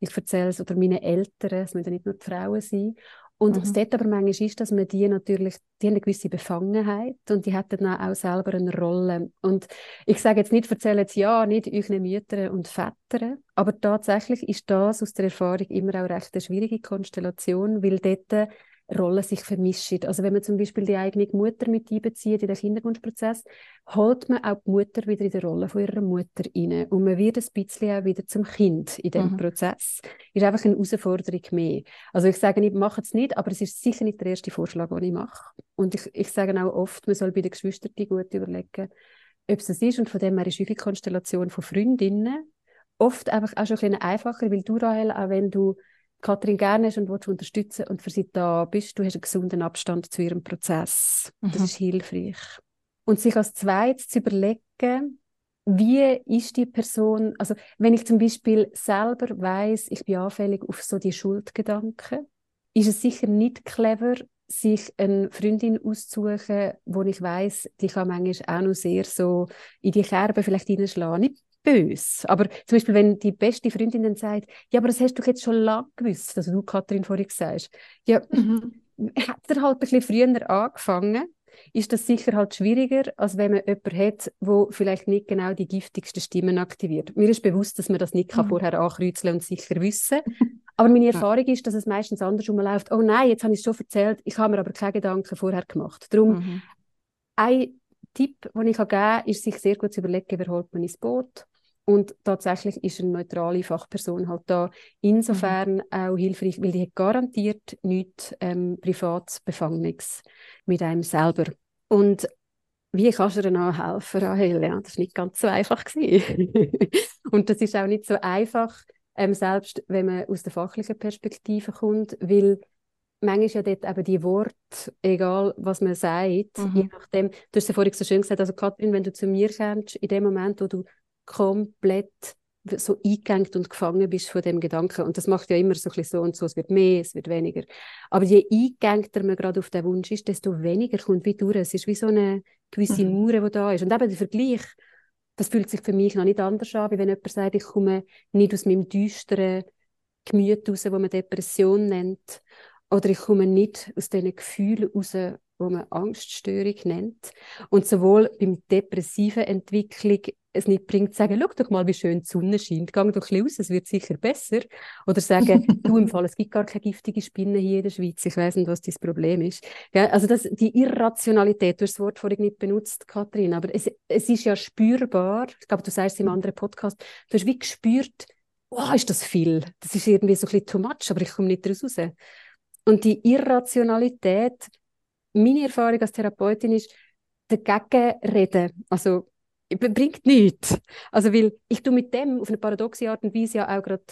ich erzähle es oder meinen Eltern, es müssen nicht nur die Frauen sein. Und mhm. das dort aber manchmal ist, dass man die natürlich, die haben eine gewisse Befangenheit und die hätten dann auch selber eine Rolle. Und ich sage jetzt nicht, erzählen jetzt ja nicht euren Müttern und Vätern, aber tatsächlich ist das aus der Erfahrung immer auch recht eine schwierige Konstellation, weil dort Rollen sich vermischen. Also wenn man zum Beispiel die eigene Mutter mit einbezieht in den Kinderwunschprozess, holt man auch die Mutter wieder in die Rolle von ihrer Mutter rein. Und man wird ein bisschen auch wieder zum Kind in diesem mhm. Prozess. Ist einfach eine Herausforderung mehr. Also ich sage nicht, mache es nicht, aber es ist sicher nicht der erste Vorschlag, den ich mache. Und ich, ich sage auch oft, man soll bei den Geschwistern gut überlegen, ob es das ist. Und von dem her ist die Konstellation von Freundinnen oft einfach auch schon ein bisschen einfacher, weil du, Rahel, auch wenn du Kathrin gerne hast und willst unterstützen und für sie da bist, du hast einen gesunden Abstand zu ihrem Prozess. Mhm. Das ist hilfreich. Und sich als zweites zu überlegen, wie ist die Person, also wenn ich zum Beispiel selber weiß, ich bin anfällig auf so die Schuldgedanken, ist es sicher nicht clever, sich eine Freundin auszusuchen, wo ich weiß, die kann manchmal auch noch sehr so in die Kerbe vielleicht hineinschlagen. Nicht böse. Aber zum Beispiel, wenn die beste Freundin dann sagt, ja, aber das hast du jetzt schon lange gewusst, also du, Kathrin, vorhin gesagt ja, mhm. hat er halt ein bisschen früher angefangen, ist das sicher halt schwieriger, als wenn man jemanden hat, der vielleicht nicht genau die giftigsten Stimmen aktiviert. Mir ist bewusst, dass man das nicht mhm. vorher ankreuzeln und sicher wissen Aber meine Erfahrung ist, dass es meistens andersrum läuft. Oh nein, jetzt habe ich es schon erzählt, ich habe mir aber keine Gedanken vorher gemacht. Darum, mhm. ein Tipp, den ich geben kann, ist, sich sehr gut zu überlegen, wer holt man ins Boot. Und tatsächlich ist eine neutrale Fachperson halt da insofern mhm. auch hilfreich, weil die hat garantiert nichts ähm, privates Befangenes mit einem selber. Und wie kannst du dir noch helfen, Rahel? Ja, das war nicht ganz so einfach. und das ist auch nicht so einfach, ähm, selbst wenn man aus der fachlichen Perspektive kommt, weil manchmal ja dort eben die Worte, egal was man sagt, mhm. je nachdem, du hast ja vorhin so schön gesagt, also Katrin, wenn du zu mir kommst, in dem Moment, wo du komplett so eingegangen und gefangen bist von dem Gedanken. Und das macht ja immer so ein bisschen so und so, es wird mehr, es wird weniger. Aber je eingängter man gerade auf den Wunsch ist, desto weniger kommt wie durch. Es ist wie so eine gewisse mhm. Mauer, die da ist. Und eben der Vergleich, das fühlt sich für mich noch nicht anders an, wie wenn jemand sagt, ich komme nicht aus meinem düsteren Gemüt raus, wo man Depression nennt. Oder ich komme nicht aus diesen Gefühlen raus, wo man Angststörung nennt. Und sowohl beim depressiven Entwicklung es nicht bringt, zu sagen, schau doch mal, wie schön die Sonne scheint, geh doch ein bisschen raus, es wird sicher besser. Oder sagen, du im Fall, es gibt gar keine giftige Spinne hier in der Schweiz, ich weiß nicht, was dein Problem ist. Ja, also das, die Irrationalität, du hast das Wort vorhin nicht benutzt, Kathrin, aber es, es ist ja spürbar, ich glaube, du sagst es im anderen Podcast, du hast wie gespürt, oh, ist das viel, das ist irgendwie so ein bisschen too much, aber ich komme nicht daraus raus. Und die Irrationalität, meine Erfahrung als Therapeutin ist, dagegen reden, also bringt nichts. Also, weil ich tu mit dem auf eine paradoxe Art und Weise ja auch gerade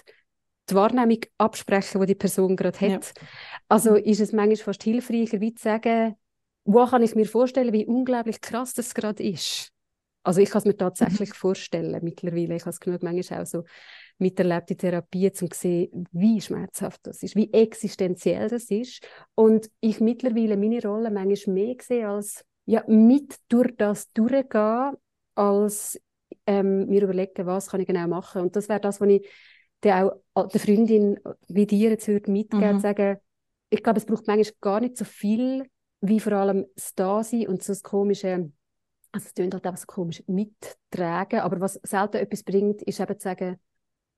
die Wahrnehmung absprechen, die die Person gerade hat. Ja. Also ist es manchmal fast hilfreicher, wie zu sagen, wo kann ich mir vorstellen, wie unglaublich krass das gerade ist. Also ich kann es mir tatsächlich mhm. vorstellen mittlerweile. Ich habe es genug manchmal auch so miterlebt in Therapie, um zu sehen, wie schmerzhaft das ist, wie existenziell das ist. Und ich mittlerweile meine Rolle manchmal mehr sehe als ja, mit durch das durchgehen als ähm, mir überlegen, was kann ich genau machen. Und das wäre das, was ich der auch der Freundin wie dir jetzt würde mitgeben, mhm. sagen, ich glaube, es braucht manchmal gar nicht so viel, wie vor allem das Dasein und so das komische, also es klingt halt einfach so komisch, mittragen, aber was selten etwas bringt, ist eben zu sagen,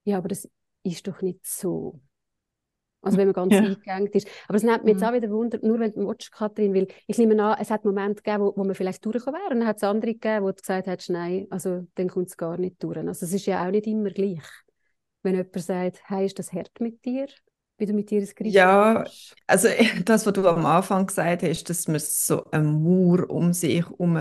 ja, aber das ist doch nicht so. Also wenn man ganz ja. eingegangen ist. Aber es nimmt mich jetzt mhm. auch wieder Wunder, nur wenn du willst, Katrin, weil ich nehme an, es hat Momente gegeben, wo, wo man vielleicht durchgekommen wäre und dann hat es andere gegeben, wo du gesagt hast, nein, also dann kommt es gar nicht durch. Also es ist ja auch nicht immer gleich. Wenn jemand sagt, hey, ist das hart mit dir? Wie du mit dir ins Gericht Ja, hast. also das, was du am Anfang gesagt hast, dass man so eine Mauer um sich herum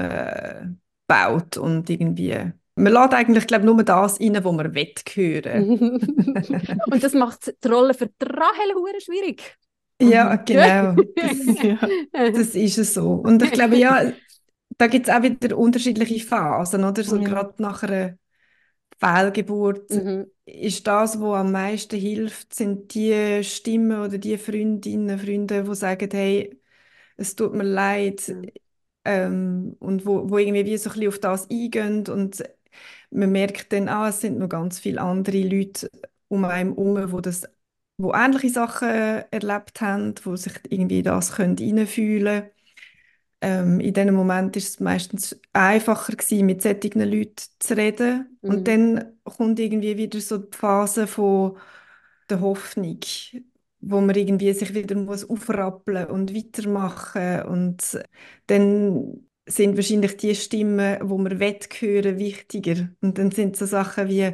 baut und irgendwie man lädt eigentlich, glaube nur das rein, wo man hören Und das macht die Rolle für die Rahel schwierig. Ja, genau. Das, das ist es so. Und ich glaube, ja, da gibt es auch wieder unterschiedliche Phasen, oder? So ja. gerade nach einer Fehlgeburt mhm. ist das, was am meisten hilft, sind die Stimmen oder die Freundinnen, Freunde, die sagen, hey, es tut mir leid, mhm. ähm, und wo, wo irgendwie wie so ein bisschen auf das eingehen und man merkt dann, ah, es sind noch ganz viele andere Leute um einen herum, wo das wo ähnliche Sachen erlebt haben, wo sich irgendwie das können reinfühlen können. Ähm, in diesem Moment ist es meistens einfacher gewesen, mit solchen Leuten zu reden. Mhm. Und dann kommt irgendwie wieder so die Phase von der Hoffnung, wo man irgendwie sich wieder muss aufrappeln und weitermachen und dann sind wahrscheinlich die Stimmen, wo man hören, wichtiger. Und dann sind so Sachen wie,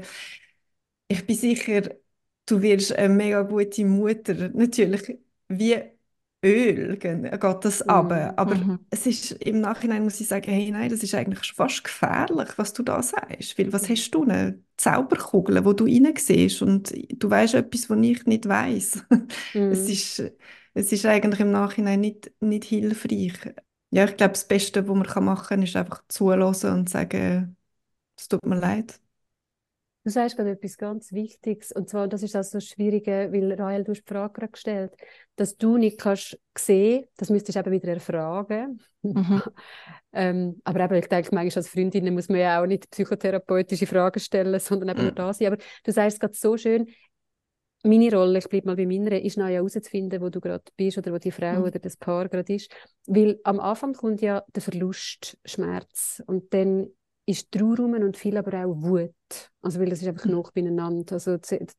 ich bin sicher, du wirst eine mega gute Mutter. Natürlich, wie Öl geht das ab. Mhm. Aber Mhm. es ist, im Nachhinein muss ich sagen, hey, nein, das ist eigentlich fast gefährlich, was du da sagst. Weil was hast du? Eine Zauberkugel, wo du reinsiehst und du weißt etwas, was ich nicht weiß. Es Mhm. ist, es ist eigentlich im Nachhinein nicht, nicht hilfreich. Ja, ich glaube, das Beste, was man machen kann, ist einfach zuhören und sagen, es tut mir leid. Du sagst gerade etwas ganz Wichtiges, und zwar, das ist auch so das Schwierige, weil Rael, du hast die Frage gerade gestellt, dass du nicht kannst sehen, das müsstest du eben wieder erfragen. Mhm. ähm, aber eben, ich denke, manchmal als Freundin muss man ja auch nicht psychotherapeutische Fragen stellen, sondern eben nur Mhm. da sein. Aber du sagst es gerade so schön, meine Rolle, ich bleibe mal bei meiner, ist noch herauszufinden, wo du gerade bist oder wo die Frau Mhm. oder das Paar gerade ist. Weil am Anfang kommt ja der Verlust, Schmerz und dann ist Trauer rum und viel aber auch Wut. Also weil das ist einfach Mhm. noch beieinander. Also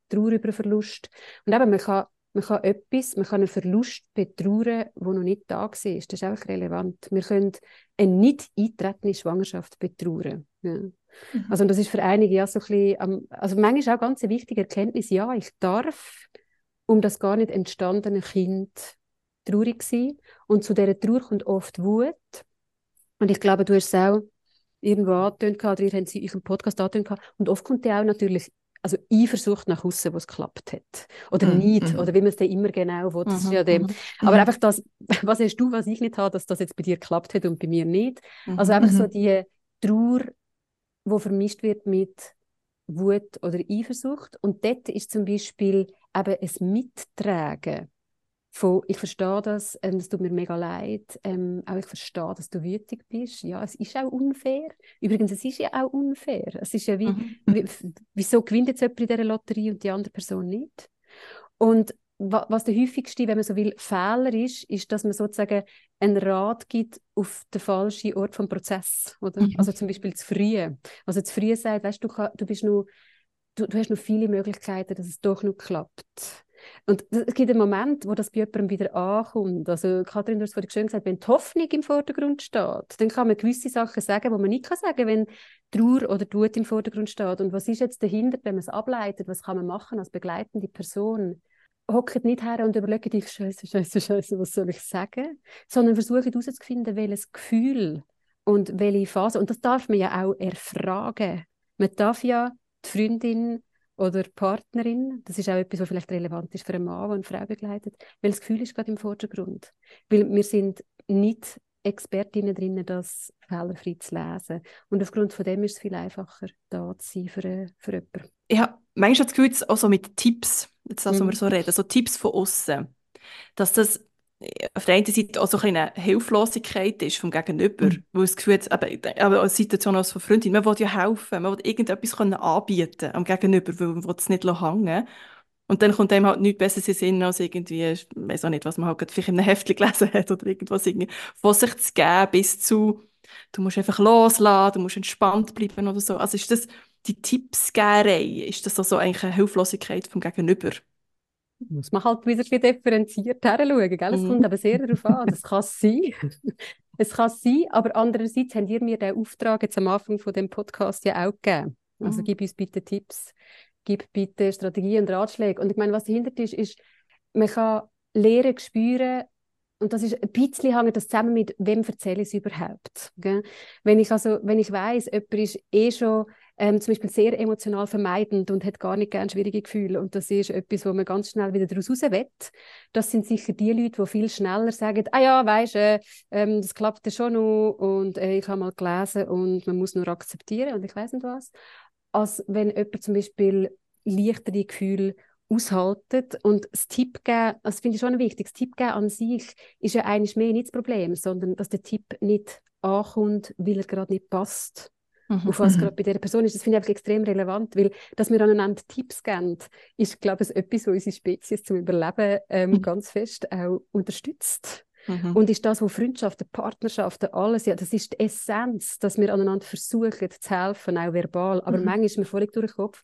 Trauer über Verlust. Und eben, man kann, man kann etwas, man kann einen Verlust betrauern, der noch nicht da war. Das ist einfach relevant. Wir können eine nicht eintretende Schwangerschaft betrauern. Ja. Mhm. Also das ist für einige ja so ein bisschen, also manchmal auch ganz eine wichtige Erkenntnis, ja, ich darf um das gar nicht entstandene Kind traurig sein. Und zu dieser Trauer kommt oft Wut. Und ich glaube, du hast es auch irgendwo angetönt, oder ihr habt es in eurem Podcast angetönt. Und oft kommt ja auch natürlich also Eifersucht nach außen, wo es geklappt hat. Oder Mhm, Neid, mhm. oder wie man es dann immer genau will. Das ist Mhm, ja dem. mhm, Aber Mhm. einfach das, was hast du, was ich nicht habe, dass das jetzt bei dir geklappt hat und bei mir nicht. Also einfach so Mhm. die Trauer, die vermischt wird mit Wut oder Eifersucht. Und dort ist zum Beispiel eben ein Mittragen von, ich verstehe das, ähm, es tut mir mega leid, ähm, auch ich verstehe, dass du wütig bist. Ja, es ist auch unfair. Übrigens, es ist ja auch unfair. Es ist ja wie, Mhm. wie wieso gewinnt jetzt jemand in dieser Lotterie und die andere Person nicht? Und was der häufigste, wenn man so will, Fehler ist, ist, dass man sozusagen einen Rat gibt auf den falschen Ort vom Prozess. Oder? Mhm. Also zum Beispiel zu früh. Also zu früh sagt, weißt du, du, kann- du bist nur, du, du hast noch viele Möglichkeiten, dass es doch noch klappt. Und es gibt einen Moment, wo das bei jemandem wieder ankommt. Also Kathrin, du hast es vorhin schön gesagt, wenn die Hoffnung im Vordergrund steht, dann kann man gewisse Sachen sagen, die man nicht kann sagen wenn Trauer oder Wut im Vordergrund steht. Und was ist jetzt dahinter, wenn man es ableitet? Was kann man machen als begleitende Person? Hockt nicht her und überlegt dich, Scheiße, Scheiße, Scheiße, was soll ich sagen? Sondern versucht herauszufinden, welches Gefühl und welche Phase. Und das darf man ja auch erfragen. Man darf ja die Freundin oder die Partnerin, das ist auch etwas, was vielleicht relevant ist für einen Mann, der eine Frau begleitet, das Gefühl ist gerade im Vordergrund. Weil wir sind nicht Expertinnen drin, das fehlerfrei zu lesen. Und aufgrund von dem ist es viel einfacher, da zu sein für, für jemanden. Ich habe manchmal das Gefühl, dass auch so mit Tipps, jetzt das, Mhm. wir so reden, so Tipps von außen, dass das äh, auf der einen Seite auch so eine Hilflosigkeit ist vom Gegenüber, Mhm. weil das Gefühl hat, aber, aber als Situation als von Freundin, man will ja helfen, man will irgendetwas können anbieten am Gegenüber, weil man will es nicht hängen und dann kommt einem halt nichts Besseres in Sinn, als irgendwie, ich weiß auch nicht, was man halt vielleicht in einem Heftchen gelesen hat oder irgendwas irgendwie, von sich zu geben bis zu, du musst einfach loslassen, du musst entspannt bleiben oder so. Also ist das die Tippsgerei, ist das also eigentlich eine Hilflosigkeit vom Gegenüber? muss man halt wieder ein bisschen differenziert heranschauen. Gell? Es Mhm. kommt aber sehr darauf an. Das kann sein. es kann sein, aber andererseits habt ihr mir den Auftrag jetzt am Anfang von dem Podcast ja auch gegeben. Also Mhm. gib uns bitte Tipps, gib bitte Strategien und Ratschläge. Und ich meine, was dahinter ist, ist, man kann lernen, spüren, und das ist ein bisschen hängt das zusammen mit, wem erzähle ich es überhaupt. Gell? Wenn ich also, wenn ich weiß, jemand ist eh schon ähm, zum Beispiel sehr emotional vermeidend und hat gar nicht gerne schwierige Gefühle. Und das ist etwas, wo man ganz schnell wieder daraus raus das sind sicher die Leute, die viel schneller sagen, ah ja, weisst äh, ähm, das klappt ja schon noch und äh, ich habe mal gelesen und man muss nur akzeptieren und ich weiß nicht was, als wenn jemand zum Beispiel leichtere Gefühle aushaltet und das Tipp geben, das finde ich schon wichtig, das Tipp geben an sich ist ja eigentlich mehr nicht das Problem, sondern dass der Tipp nicht ankommt, weil er gerade nicht passt. Mhm. auf was mhm. gerade bei dieser Person ist. Das finde ich extrem relevant, weil dass wir aneinander Tipps geben, ist, glaube ich, etwas, was unsere Spezies zum Überleben ähm, mhm. ganz fest auch unterstützt. Mhm. Und ist das, wo Freundschaften, Partnerschaften, alles, ja, das ist die Essenz, dass wir aneinander versuchen zu helfen, auch verbal. Aber mhm. manchmal ist mir völlig durch den Kopf.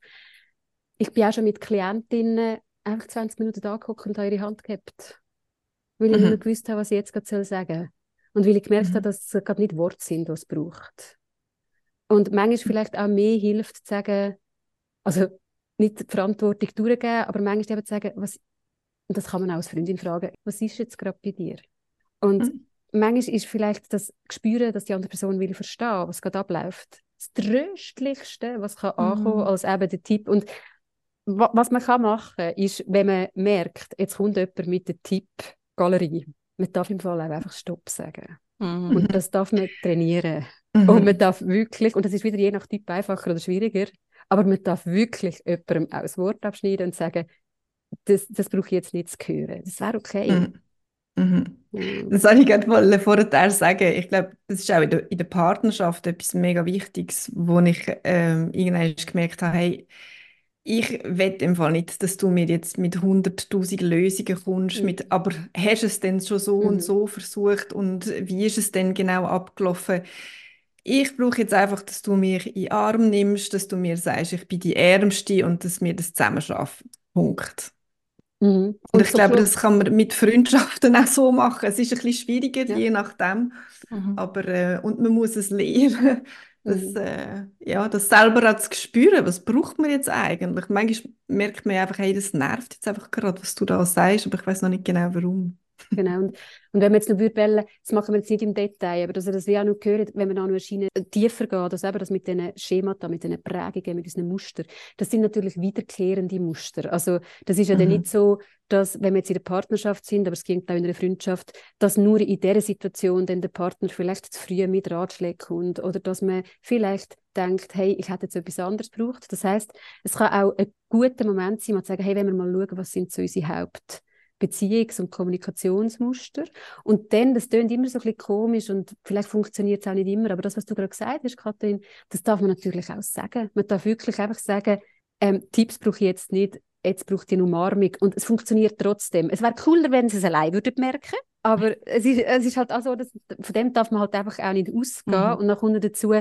Ich bin auch schon mit Klientinnen einfach 20 Minuten da und habe ihre Hand gehabt. Weil ich mhm. nicht gewusst habe, was ich jetzt gerade sagen soll. Und weil ich gemerkt mhm. habe, dass es gerade nicht Worte sind, die es braucht. Und manchmal vielleicht auch mehr hilft zu sagen, also nicht die Verantwortung durchgeben, aber manchmal eben zu sagen, was, und das kann man auch als Freundin fragen, was ist jetzt gerade bei dir? Und mhm. manchmal ist vielleicht das Gespüren, dass die andere Person will verstehen, was gerade abläuft, das Tröstlichste, was kann mhm. ankommen, als eben der Tipp. Und was man kann machen ist, wenn man merkt, jetzt kommt jemand mit der Tipp-Galerie, man darf im Fall auch einfach Stopp sagen. Mhm. Und das darf man trainieren. Mhm. Und man darf wirklich, und das ist wieder je nach Typ einfacher oder schwieriger, aber man darf wirklich jemandem auch das Wort abschneiden und sagen, das, das brauche ich jetzt nicht zu hören. Das wäre okay. Mhm. Mhm. Das wollte ich gerade vorher sagen. Ich glaube, das ist auch in der, in der Partnerschaft etwas mega Wichtiges, wo ich ähm, irgendwann gemerkt habe, hey, ich will im Fall nicht, dass du mir jetzt mit 100.000 Lösungen kommst, mhm. mit, aber hast du es denn schon so mhm. und so versucht und wie ist es denn genau abgelaufen? Ich brauche jetzt einfach, dass du mich in den Arm nimmst, dass du mir sagst, ich bin die Ärmste und dass wir das zusammen schaffen. Punkt. Mhm. Und, und, ich glaube, das kann man mit Freundschaften auch so machen. Es ist ein bisschen schwieriger, ja. je nachdem. Mhm. Aber, äh, und man muss es lernen. Das, mhm. äh, ja, das selber auch zu spüren, was braucht man jetzt eigentlich? Manchmal merkt man einfach, hey, das nervt jetzt einfach gerade, was du da sagst, aber ich weiß noch nicht genau, warum. Genau. Und, und wenn wir jetzt noch würde wollen, das machen wir jetzt nicht im Detail, aber dass ihr das wie auch noch gehört, wenn wir noch eine Schiene tiefer gehen, dass eben das mit diesen Schemata, mit diesen Prägungen, mit diesen Mustern, das sind natürlich wiederkehrende Muster. Also das ist ja mhm. dann nicht so, dass, wenn wir jetzt in der Partnerschaft sind, aber es ging auch in einer Freundschaft, dass nur in dieser Situation dann der Partner vielleicht zu früh mit Ratschlägen kommt oder dass man vielleicht denkt, hey, ich hätte jetzt etwas anderes gebraucht. Das heißt, es kann auch ein guter Moment sein, mal zu sagen, hey, wenn wir mal schauen, was sind so unsere Haupt Beziehungs- und Kommunikationsmuster. Und dann, das klingt immer so ein bisschen komisch und vielleicht funktioniert es auch nicht immer, aber das, was du gerade gesagt hast, Katrin, das darf man natürlich auch sagen. Man darf wirklich einfach sagen, ähm, Tipps brauche ich jetzt nicht, jetzt braucht ihr eine Umarmung und es funktioniert trotzdem. Es wäre cooler, wenn sie es allein würden merken, aber es ist, es ist halt auch so, dass, von dem darf man halt einfach auch nicht ausgehen mhm. und dann kommt dazu,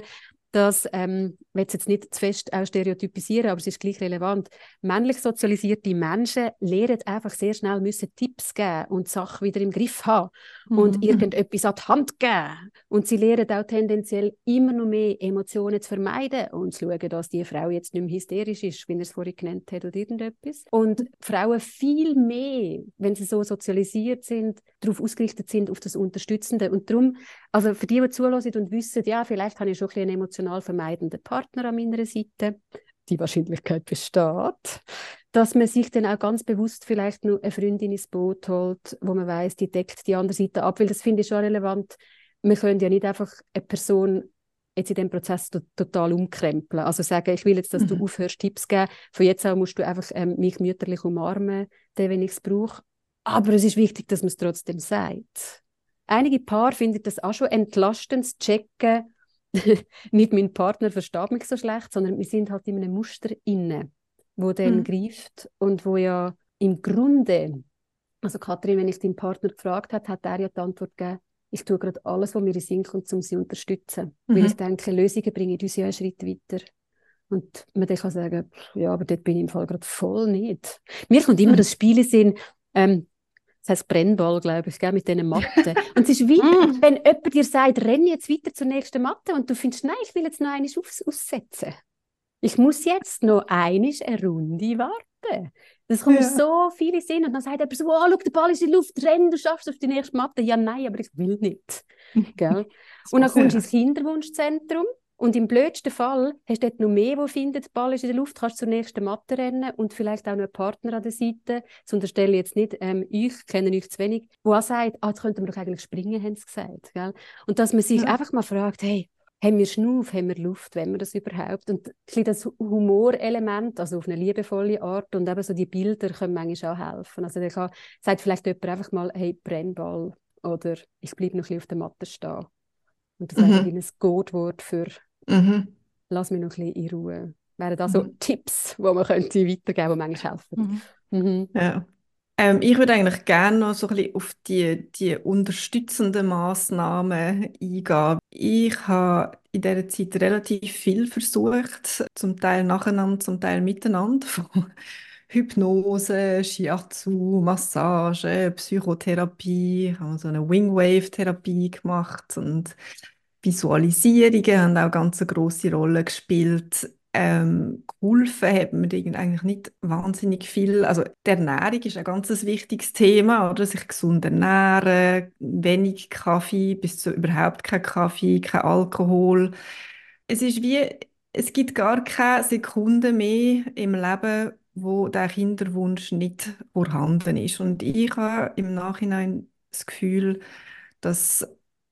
dass, ähm, ich will es jetzt nicht zu fest auch stereotypisieren, aber es ist gleich relevant, männlich sozialisierte Menschen lernen einfach sehr schnell müssen Tipps geben und Sachen wieder im Griff haben mhm. und irgendetwas an die Hand geben. Und sie lernen auch tendenziell immer noch mehr Emotionen zu vermeiden und zu schauen, dass die Frau jetzt nicht mehr hysterisch ist, wie er es vorhin genannt hat oder irgendetwas. Und Frauen viel mehr, wenn sie so sozialisiert sind, darauf ausgerichtet sind, auf das Unterstützende. Und darum, also für die, die zulassen und wissen, ja, vielleicht habe ich schon ein einen emotional vermeidenden Partner an meiner Seite, die Wahrscheinlichkeit besteht, dass man sich dann auch ganz bewusst vielleicht nur eine Freundin ins Boot holt, wo man weiß, die deckt die andere Seite ab, weil das finde ich schon relevant. Wir können ja nicht einfach eine Person jetzt in dem Prozess total umkrempeln. Also sagen, ich will jetzt, dass mhm. du aufhörst, Tipps geben. Von jetzt an musst du einfach ähm, mich mütterlich umarmen, wenn ich es brauche. Aber es ist wichtig, dass man es trotzdem sagt. Einige Paar finden das auch schon entlastend zu checken, nicht mein Partner versteht mich so schlecht, sondern wir sind halt in einem Muster inne, wo dann mhm. greift und wo ja im Grunde, also Kathrin, wenn ich deinen Partner gefragt habe, hat er ja die Antwort gegeben, ich tue gerade alles, was mir in Sinn kommt, um sie zu unterstützen. Mhm. Weil ich denke, Lösungen bringen uns ja einen Schritt weiter. Und man kann sagen, ja, aber dort bin ich im Fall gerade voll nicht. Mir kommt immer mhm. das Spiel in Sinn, ähm, das heißt Brennball, glaube ich, gell, mit diesen Matten. Und es ist wie, mm. wenn jemand dir sagt, renn jetzt weiter zur nächsten Matte und du findest, nein, ich will jetzt noch eine aus aussetzen. Ich muss jetzt noch eine, Runde warten. Das kommt ja. so viele Sinn. Und dann sagt jemand so, oh, schau, der Ball ist in der Luft, renn, du schaffst auf die nächste Matte. Ja, nein, aber ich will nicht. Gell? Und dann kommst du ins Kinderwunschzentrum und im blödsten Fall hast du dort noch mehr, wo findet, der Ball ist in der Luft, kannst zur nächsten Matte rennen und vielleicht auch noch einen Partner an der Seite. Das unterstelle ich jetzt nicht, ähm, ich kenne euch zu wenig, wo auch sagt, ah, jetzt könnten wir doch eigentlich springen, haben sie gesagt. Gell? Und dass man sich ja. einfach mal fragt, hey, haben wir Schnuff, haben wir Luft, wenn wir das überhaupt? Und das Humorelement, also auf eine liebevolle Art und eben so die Bilder können manchmal auch helfen. Also da kann, sagt vielleicht jemand einfach mal, hey, Brennball oder ich bleibe noch ein bisschen auf der Matte stehen. Und das mhm. ist ein Codewort für Mhm. lass mich noch ein bisschen in Ruhe. Wären da so mhm. Tipps, die man könnte weitergeben, die manchmal helfen? Mhm. Mhm. Ja. Ähm, ich würde eigentlich gerne noch so ein bisschen auf die, die unterstützenden Massnahmen eingehen. Ich habe in dieser Zeit relativ viel versucht, zum Teil nacheinander, zum Teil miteinander. Hypnose, Shiatsu, Massage, Psychotherapie, ich habe so eine Wingwave-Therapie gemacht und Visualisierungen haben auch ganz eine große Rolle gespielt. Ähm, geholfen hat mir eigentlich nicht wahnsinnig viel. Also die Ernährung ist ein ganz wichtiges Thema, oder? Sich gesund ernähren, wenig Kaffee, bis zu überhaupt kein Kaffee, kein Alkohol. Es ist wie, es gibt gar keine Sekunde mehr im Leben, wo der Kinderwunsch nicht vorhanden ist. Und ich habe im Nachhinein das Gefühl, dass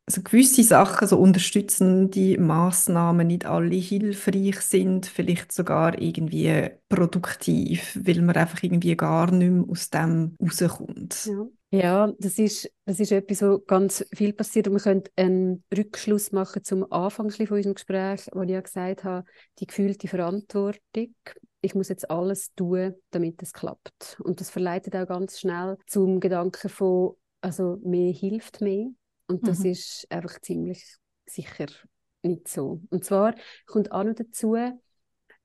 also gewisse Sachen, so unterstützende Maßnahmen, nicht alle hilfreich sind, vielleicht sogar irgendwie produktiv, weil man einfach irgendwie gar nicht mehr aus dem rauskommt. Ja. Ja, das ist, das ist etwas, wo ganz viel passiert. Und wir können einen Rückschluss machen zum Anfang von unserem Gespräch, wo ich ja gesagt habe, die gefühlte Verantwortung. Ich muss jetzt alles tun, damit es klappt. Und das verleitet auch ganz schnell zum Gedanken von, also mehr hilft mehr. Und das mhm. ist einfach ziemlich sicher nicht so. Und zwar kommt auch noch dazu,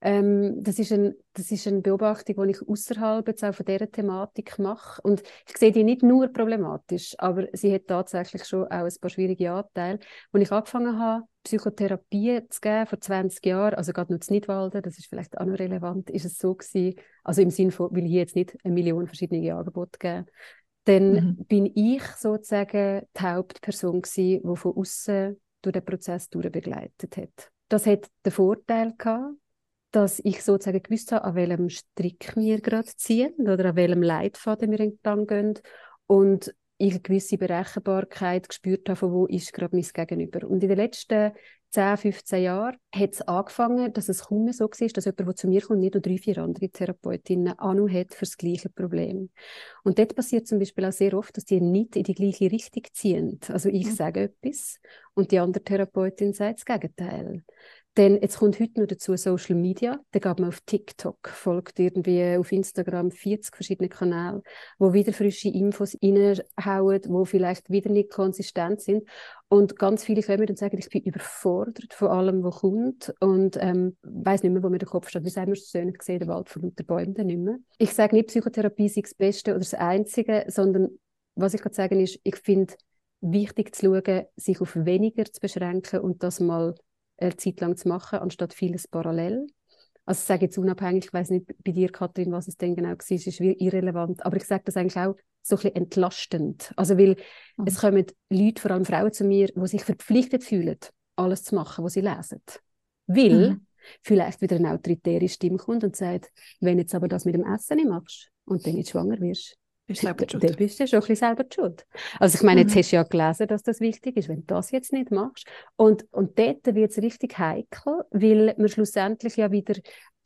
ähm, das, ist ein, das ist eine Beobachtung, die ich außerhalb jetzt auch von dieser Thematik mache. Und ich sehe die nicht nur problematisch, aber sie hat tatsächlich schon auch ein paar schwierige Anteile. Als ich angefangen habe, Psychotherapie zu geben, vor 20 Jahren, also gerade nur zu Nidwalden, das ist vielleicht auch noch relevant, ist es so gewesen, also im Sinne von, will ich jetzt nicht eine Million verschiedene Angebote geben, dann mhm. bin ich sozusagen die Hauptperson gewesen, die von außen durch den Prozess begleitet hat. Das hat den Vorteil gehabt, dass ich sozusagen gewusst habe, an welchem Strick wir gerade ziehen oder an welchem Leitfaden wir entlang gehen und ich eine gewisse Berechenbarkeit gespürt habe, von wo ist gerade mein Gegenüber. Und in den letzten 10, 15 Jahren hat es angefangen, dass es kaum mehr so war, dass jemand, der zu mir kommt, nicht nur drei, vier andere Therapeutinnen Anu hat für das gleiche Problem. Und dort passiert zum Beispiel auch sehr oft, dass die nicht in die gleiche Richtung ziehen. Also ich mhm. sage etwas und die andere Therapeutin sagt das Gegenteil. Denn jetzt kommt heute noch dazu Social Media. Da geht man auf TikTok, folgt irgendwie auf Instagram 40 verschiedene Kanäle, wo wieder frische Infos reinhauen, wo vielleicht wieder nicht konsistent sind. Und ganz viele kommen und sagen, ich bin überfordert von allem, was kommt und ähm, weiß nicht mehr, wo mir der Kopf steht. Wie sagen wir so schön gesehen, der Wald von lauter Bäumen nicht mehr. Ich sage nicht, Psychotherapie sei das Beste oder das Einzige, sondern was ich kann sagen ist, ich finde wichtig zu schauen, sich auf weniger zu beschränken und das mal eine Zeit lang zu machen, anstatt vieles parallel. Also ich sage jetzt unabhängig, ich weiß nicht bei dir, Kathrin, was es denn genau war, ist irrelevant, aber ich sage das eigentlich auch so ein bisschen entlastend. Also weil mhm. es kommen Leute, vor allem Frauen zu mir, die sich verpflichtet fühlen, alles zu machen, was sie lesen. Weil mhm. vielleicht wieder eine autoritäre Stimme kommt und sagt, wenn jetzt aber das mit dem Essen nicht machst und dann nicht schwanger wirst, bist selber schuld. Dann bist du schon ein bisschen selber schuld. Also ich meine, jetzt mhm. hast du ja gelesen, dass das wichtig ist, wenn du das jetzt nicht machst. Und, und dort wird es richtig heikel, weil man schlussendlich ja wieder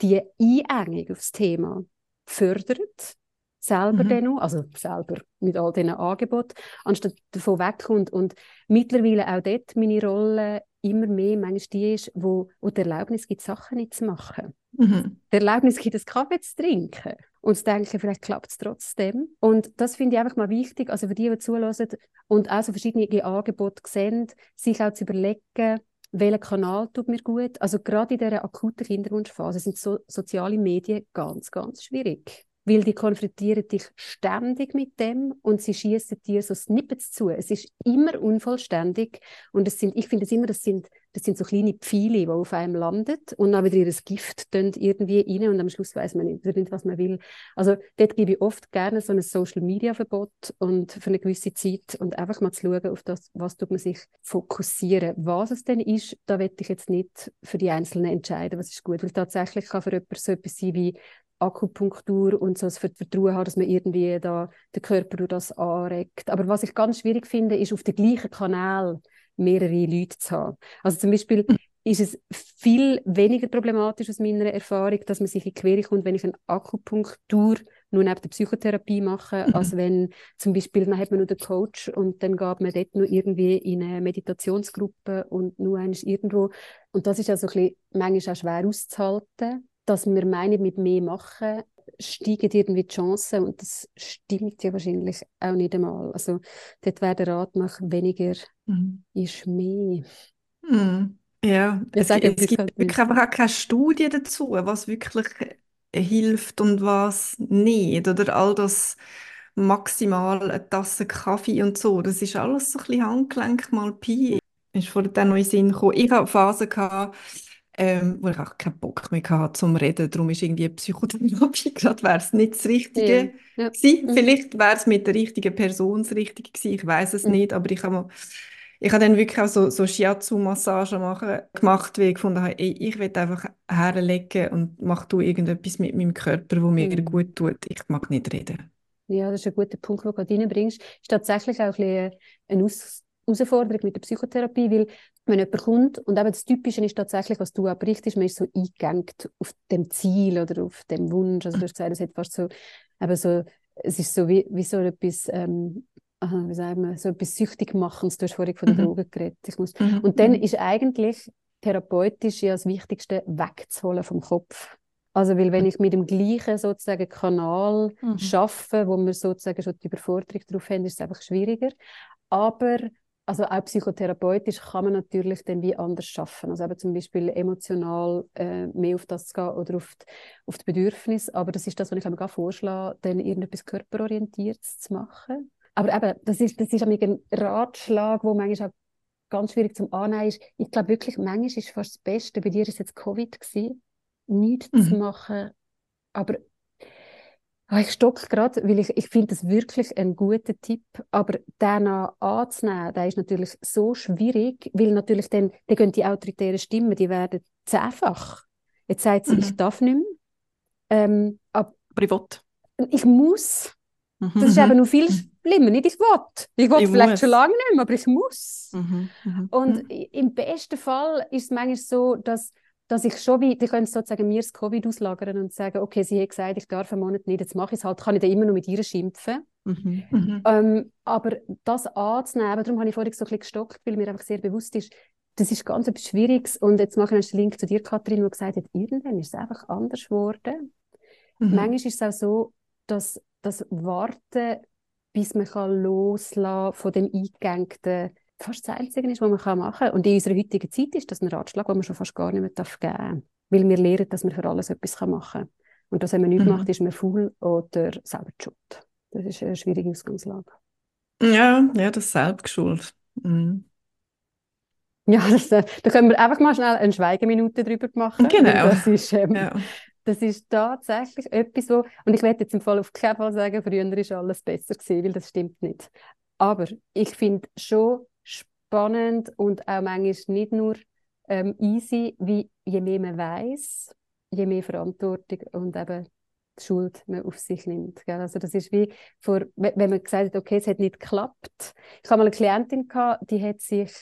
die Einengung aufs Thema fördert, selber mhm. dann auch, also selber mit all diesen Angeboten, anstatt davon wegkommt. Und mittlerweile auch dort meine Rolle immer mehr manchmal die ist, wo, wo die Erlaubnis gibt, Sachen nicht zu machen. Mhm. Die Erlaubnis gibt, einen Kaffee zu trinken und zu denken, vielleicht klappt es trotzdem. Und das finde ich einfach mal wichtig, also für die, die zulassen und auch so verschiedene Angebote sehen, sich auch zu überlegen, welcher Kanal tut mir gut. Also gerade in dieser akuten Kinderwunschphase sind so soziale Medien ganz, ganz schwierig weil die konfrontieren dich ständig mit dem und sie schießen dir so Snippets zu. Es ist immer unvollständig und es sind, ich finde es immer, das sind, das sind so kleine Pfeile, die auf einem landen und dann wieder ihr Gift irgendwie rein und am Schluss weiß man nicht, was man will. Also dort gebe ich oft gerne so ein Social-Media-Verbot und für eine gewisse Zeit und einfach mal zu schauen, auf das, was tut man sich fokussieren. Was es denn ist, da werde ich jetzt nicht für die Einzelnen entscheiden, was ist gut, weil tatsächlich kann für jemanden so etwas sein wie Akupunktur und so das Vertrauen haben, dass man irgendwie da den Körper durch das anregt. Aber was ich ganz schwierig finde, ist auf dem gleichen Kanal mehrere Leute zu haben. Also zum Beispiel ist es viel weniger problematisch aus meiner Erfahrung, dass man sich in Quere kommt, wenn ich eine Akupunktur nur neben der Psychotherapie machen, mhm. als wenn zum Beispiel, dann hat man nur den Coach und dann geht man dort nur irgendwie in eine Meditationsgruppe und nur eines irgendwo. Und das ist also ein bisschen, manchmal auch schwer auszuhalten, dass wir meinen, mit mehr machen, steigen irgendwie die Chancen und das stimmt ja wahrscheinlich auch nicht einmal. Also dort wäre der Rat nach weniger mhm. ist mehr. Mhm. Ja, es, es gibt wirklich einfach auch keine Studie dazu, was wirklich hilft und was nicht. Oder all das maximal eine Tasse Kaffee und so, das ist alles so ein bisschen Handgelenk mal Pi. Ist vorhin dann noch in den Sinn gekommen. Ich hatte Phasen, gehabt, ähm, wo ich auch keinen Bock mehr hatte zum Reden. Darum ist irgendwie Psychotherapie gerade wäre es nicht das Richtige ja. Ja. Mhm. Vielleicht wäre es mit der richtigen Person das Richtige gewesen. Ich weiß es mhm. nicht, aber ich habe mal ich habe dann wirklich auch so, so Shiatsu-Massagen gemacht, weil ich gefunden habe, ey, ich will einfach herlegen und mach du irgendetwas mit meinem Körper, wo mir mhm. gut tut. Ich mag nicht reden. Ja, das ist ein guter Punkt, den du gerade reinbringst. Ist tatsächlich auch ein bisschen eine Aus Herausforderung mit der Psychotherapie, weil wenn jemand kommt, und eben das Typische ist tatsächlich, was du auch berichtest, man ist so eingegangen auf dem Ziel oder auf dem Wunsch. Also du hast gesagt, es hat fast so, eben so, es ist so wie, wie so etwas, ähm, wie sagen wir, so etwas süchtig machen. Du hast vorhin von der mhm. Droge geredet. Ich muss, mhm. Und dann mhm. ist eigentlich therapeutisch ja das Wichtigste, wegzuholen vom Kopf. Also, weil wenn ich mit dem gleichen sozusagen Kanal mhm. schaffe, wo wir sozusagen schon die Überforderung drauf haben, ist es einfach schwieriger. Aber also auch psychotherapeutisch kann man natürlich dann wie anders schaffen. Also eben zum Beispiel emotional äh, mehr auf das zu gehen oder auf die, auf die Bedürfnisse. Aber das ist das, was ich mir vorschlage, dann irgendetwas körperorientiertes zu machen. Aber eben, das ist, das ist ein Ratschlag, wo manchmal auch ganz schwierig zum Annehmen ist. Ich glaube wirklich, manchmal ist fast das Beste, bei dir ist jetzt Covid gewesen, nichts mhm. zu machen, aber Ah, ich stocke gerade, weil ich, ich finde das wirklich ein guter Tipp, aber den anzunehmen, der ist natürlich so schwierig, weil natürlich dann, dann gehen die autoritären Stimmen, die werden zehnfach. Jetzt sagt sie, mhm. ich darf nicht mehr. Ähm, ab, aber ich will. Ich muss. Mhm. Das ist eben noch viel schlimmer. Nicht ich will. Ich will vielleicht muss. schon lange nicht mehr, aber ich muss. Mhm. mhm. Und mhm. im besten Fall ist es manchmal so, dass dass ich schon wie, die können sozusagen mir das Covid auslagern und sagen, okay, sie hat gesagt, ich darf einen Monat nicht, jetzt mache ich es halt, kann ich dann immer noch mit ihr schimpfen. Mhm. Mhm. Ähm, aber das anzunehmen, darum habe ich vorhin so ein bisschen gestockt, weil mir einfach sehr bewusst ist, das ist ganz etwas Schwieriges und jetzt mache ich einen Link zu dir, Kathrin, wo gesagt hat, irgendwann ist es einfach anders geworden. Mhm. Manchmal ist es auch so, dass das Warten, bis man kann loslassen von dem eingegängten fast das Einzige ist, was man machen kann. Und in unserer heutigen Zeit ist das ein Ratschlag, den man schon fast gar nicht mehr geben darf. Weil wir lernen, dass man für alles etwas machen kann. Und das, wenn man nichts mhm. macht, ist man faul oder selber schuld. Das ist eine schwierige Ausgangslage. Ja, ja, das ist selbstgeschuld. Mhm. Ja, das, da können wir einfach mal schnell eine Schweigeminute drüber machen. Genau. Das ist, ähm, ja. Das ist tatsächlich etwas, wo, und ich werde jetzt im Fall auf keinen Fall sagen, früher war alles besser gewesen, weil das stimmt nicht. Aber ich finde schon, spannend und auch manchmal nicht nur ähm, easy, wie je mehr man weiß, je mehr Verantwortung und eben die Schuld man auf sich nimmt. Gell? Also das ist wie, vor, wenn man gesagt hat, okay, es hat nicht geklappt. Ich habe mal eine Klientin gehabt, die hat sich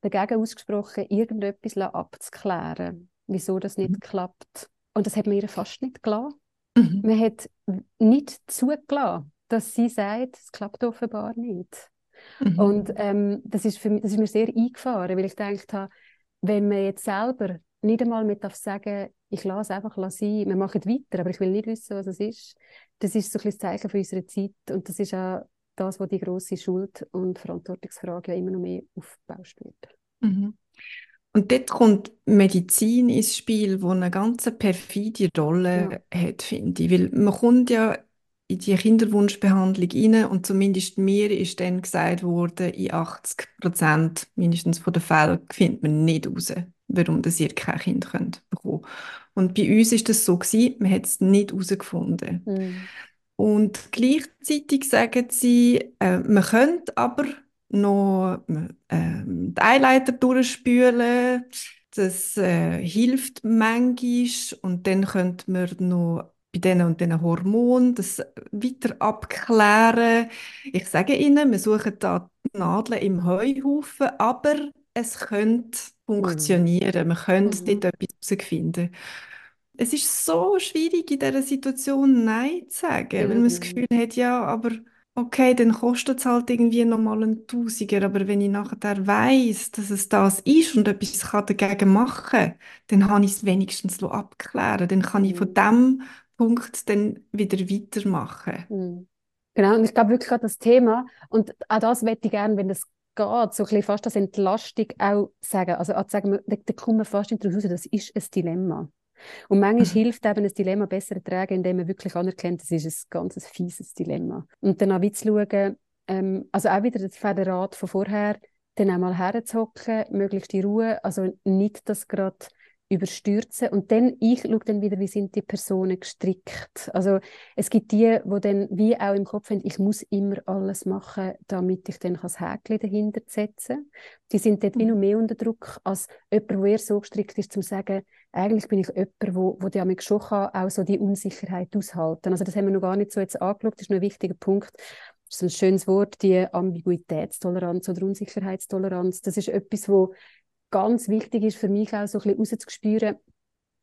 dagegen ausgesprochen, irgendetwas abzuklären, wieso das nicht mhm. klappt. Und das hat man ihr fast nicht gelassen. Mhm. Man hat nicht zugelassen, dass sie sagt, es klappt offenbar nicht. Mhm. Und ähm, das, ist für mich, das ist mir sehr eingefahren, weil ich gedacht habe, wenn man jetzt selber nicht einmal mit darf sagen, ich lasse einfach sein, wir machen weiter, aber ich will nicht wissen, was es ist, das ist so ein, ein Zeichen für unsere Zeit und das ist auch das, was die große Schuld- und Verantwortungsfrage ja immer noch mehr aufgebaut wird. Mhm. Und dort kommt Medizin ins Spiel, wo eine ganz perfide Rolle ja. hat, finde ich. Weil man kommt ja in die Kinderwunschbehandlung rein und zumindest mir ist dann gesagt worden, in 80 Prozent mindestens von den Fällen findet man nicht raus, warum das ihr kein Kind könnt bekommen Und bei uns ist das so gewesen, man hat es nicht herausgefunden. Mhm. Und gleichzeitig sagen sie, äh, man könnte aber noch äh, die Eileiter durchspülen, das äh, hilft manchmal und dann könnte man noch bei diesen und diesen Hormonen, das weiter abklären. Ich sage Ihnen, wir suchen da Nadeln im Heuhaufen, aber es könnte funktionieren, man könnte mhm. dort etwas herausfinden. es ist so schwierig in dieser Situation Nein zu sagen, weil man das Gefühl hat, ja, aber okay, dann kostet es halt irgendwie nochmal einen Tausiger, aber wenn ich nachher weiss, dass es das ist und etwas kann dagegen machen kann, dann habe ich es wenigstens abklären Dann kann ich von Mhm. diesem Punkt dann wieder weitermachen. Mhm. Genau, und ich glaube wirklich an das Thema, und auch das möchte ich gerne, wenn das geht, so ein bisschen fast als Entlastung auch sagen. Also auch zu sagen, da, da kommen wir fast nicht raus, das ist ein Dilemma. Und manchmal Mhm. hilft eben ein Dilemma besser ertragen, indem man wirklich anerkennt, das ist ein ganz fieses Dilemma. Und dann auch wie zu schauen, ähm, also auch wieder das Federat von vorher, dann auch mal herzuhocken, möglichst die Ruhe, also nicht das gerade überstürzen und dann ich schaue dann wieder, wie sind die Personen gestrickt. Also es gibt die, wo dann wie auch im Kopf haben, ich muss immer alles machen, damit ich dann das Häkchen dahinter setzen Die sind dort wie noch mehr unter Druck als jemand, der eher so gestrickt ist, zum zu sagen, eigentlich bin ich jemand, wo, wo die schon kann, auch so die Unsicherheit aushalten. Also das haben wir noch gar nicht so jetzt angeschaut, das ist noch ein wichtiger Punkt. Das ist ein schönes Wort, die Ambiguitätstoleranz oder Unsicherheitstoleranz. Das ist etwas, wo ganz wichtig ist für mich auch so ein bisschen rauszuspüren,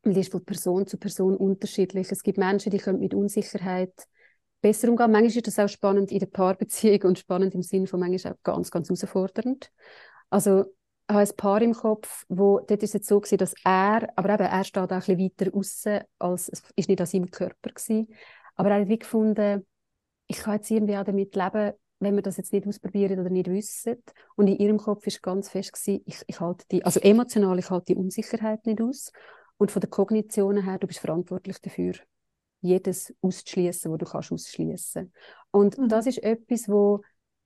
weil die ist von Person zu Person unterschiedlich. Es gibt Menschen, die können mit Unsicherheit besser umgehen. Manchmal ist das auch spannend in der Paarbeziehung und spannend im Sinne von manchmal auch ganz, ganz herausfordernd. Also ich habe ein Paar im Kopf, wo dort ist es so gewesen, dass er, aber eben, er steht auch ein bisschen weiter außen, als es ist nicht an seinem Körper gewesen. Aber er hat wie gefunden, ich kann jetzt irgendwie auch damit leben, wenn wir das jetzt nicht ausprobieren oder nicht wissen. Und in ihrem Kopf ist ganz fest gewesen, ich, ich halte die, also emotional, ich halte die Unsicherheit nicht aus. Und von der Kognition her, du bist verantwortlich dafür, jedes auszuschließen, wo du kannst ausschließen. Und Mhm. das ist etwas, wo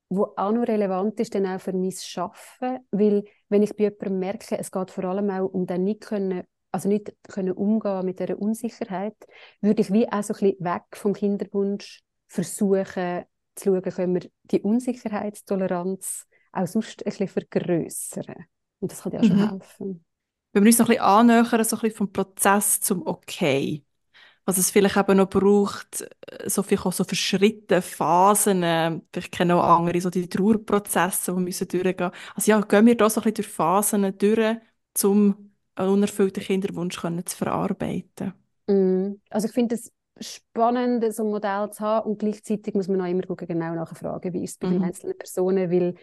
wo auch noch relevant ist, dann auch für mein Schaffen, weil wenn ich bei jemandem merke, es geht vor allem auch um dann nicht können, also nicht können umgehen mit dieser Unsicherheit, würde ich wie auch so ein bisschen weg vom Kinderwunsch versuchen zu schauen, können wir die Unsicherheitstoleranz auch sonst ein bisschen vergrößern. Und das kann dir auch schon Mhm. helfen. Wenn wir uns noch ein bisschen annähern, so ein bisschen vom Prozess zum Okay. Was es vielleicht eben noch braucht, äh, so vielleicht auch so für Schritte, Phasen, äh, vielleicht kennen auch andere, so die Trauerprozesse, die müssen durchgehen. Also ja, gehen wir da so ein bisschen durch Phasen durch, um einen unerfüllten Kinderwunsch können zu verarbeiten. Mm. Also ich finde es spannend, so ein Modell zu haben und gleichzeitig muss man auch immer gucken, genau nachfragen, wie ist es bei den Mhm. einzelnen Personen, weil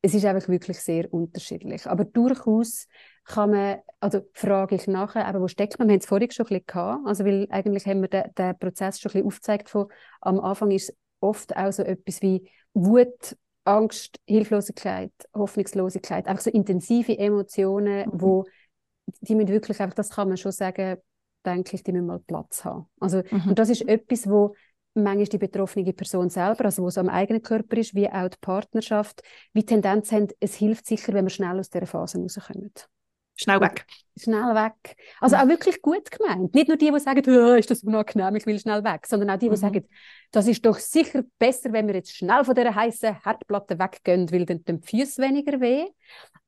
es ist einfach wirklich sehr unterschiedlich. Aber durchaus kann man, also frage ich nachher, aber wo steckt man? Wir haben es vorhin schon ein bisschen gehabt, also weil eigentlich haben wir den, den Prozess schon ein bisschen aufgezeigt von, am Anfang ist es oft auch so etwas wie Wut, Angst, Hilflosigkeit, Hoffnungslosigkeit, einfach so intensive Emotionen, Mhm. wo die müssen wirklich einfach, das kann man schon sagen, denke ich, die müssen mal Platz haben. Also, Mhm. und das ist etwas, wo manchmal die betroffene Person selber, also wo es am eigenen Körper ist, wie auch die Partnerschaft, wie Tendenz haben, es hilft sicher, wenn wir schnell aus dieser Phase rauskommen. Schnell weg. Schnell weg. Also Mhm. auch wirklich gut gemeint. Nicht nur die, die sagen, «Oh, ist das unangenehm, ich will schnell weg, sondern auch die, die Mhm. sagen, das ist doch sicher besser, wenn wir jetzt schnell von dieser heißen Herdplatte weggehen, weil dann die Füße weniger weh.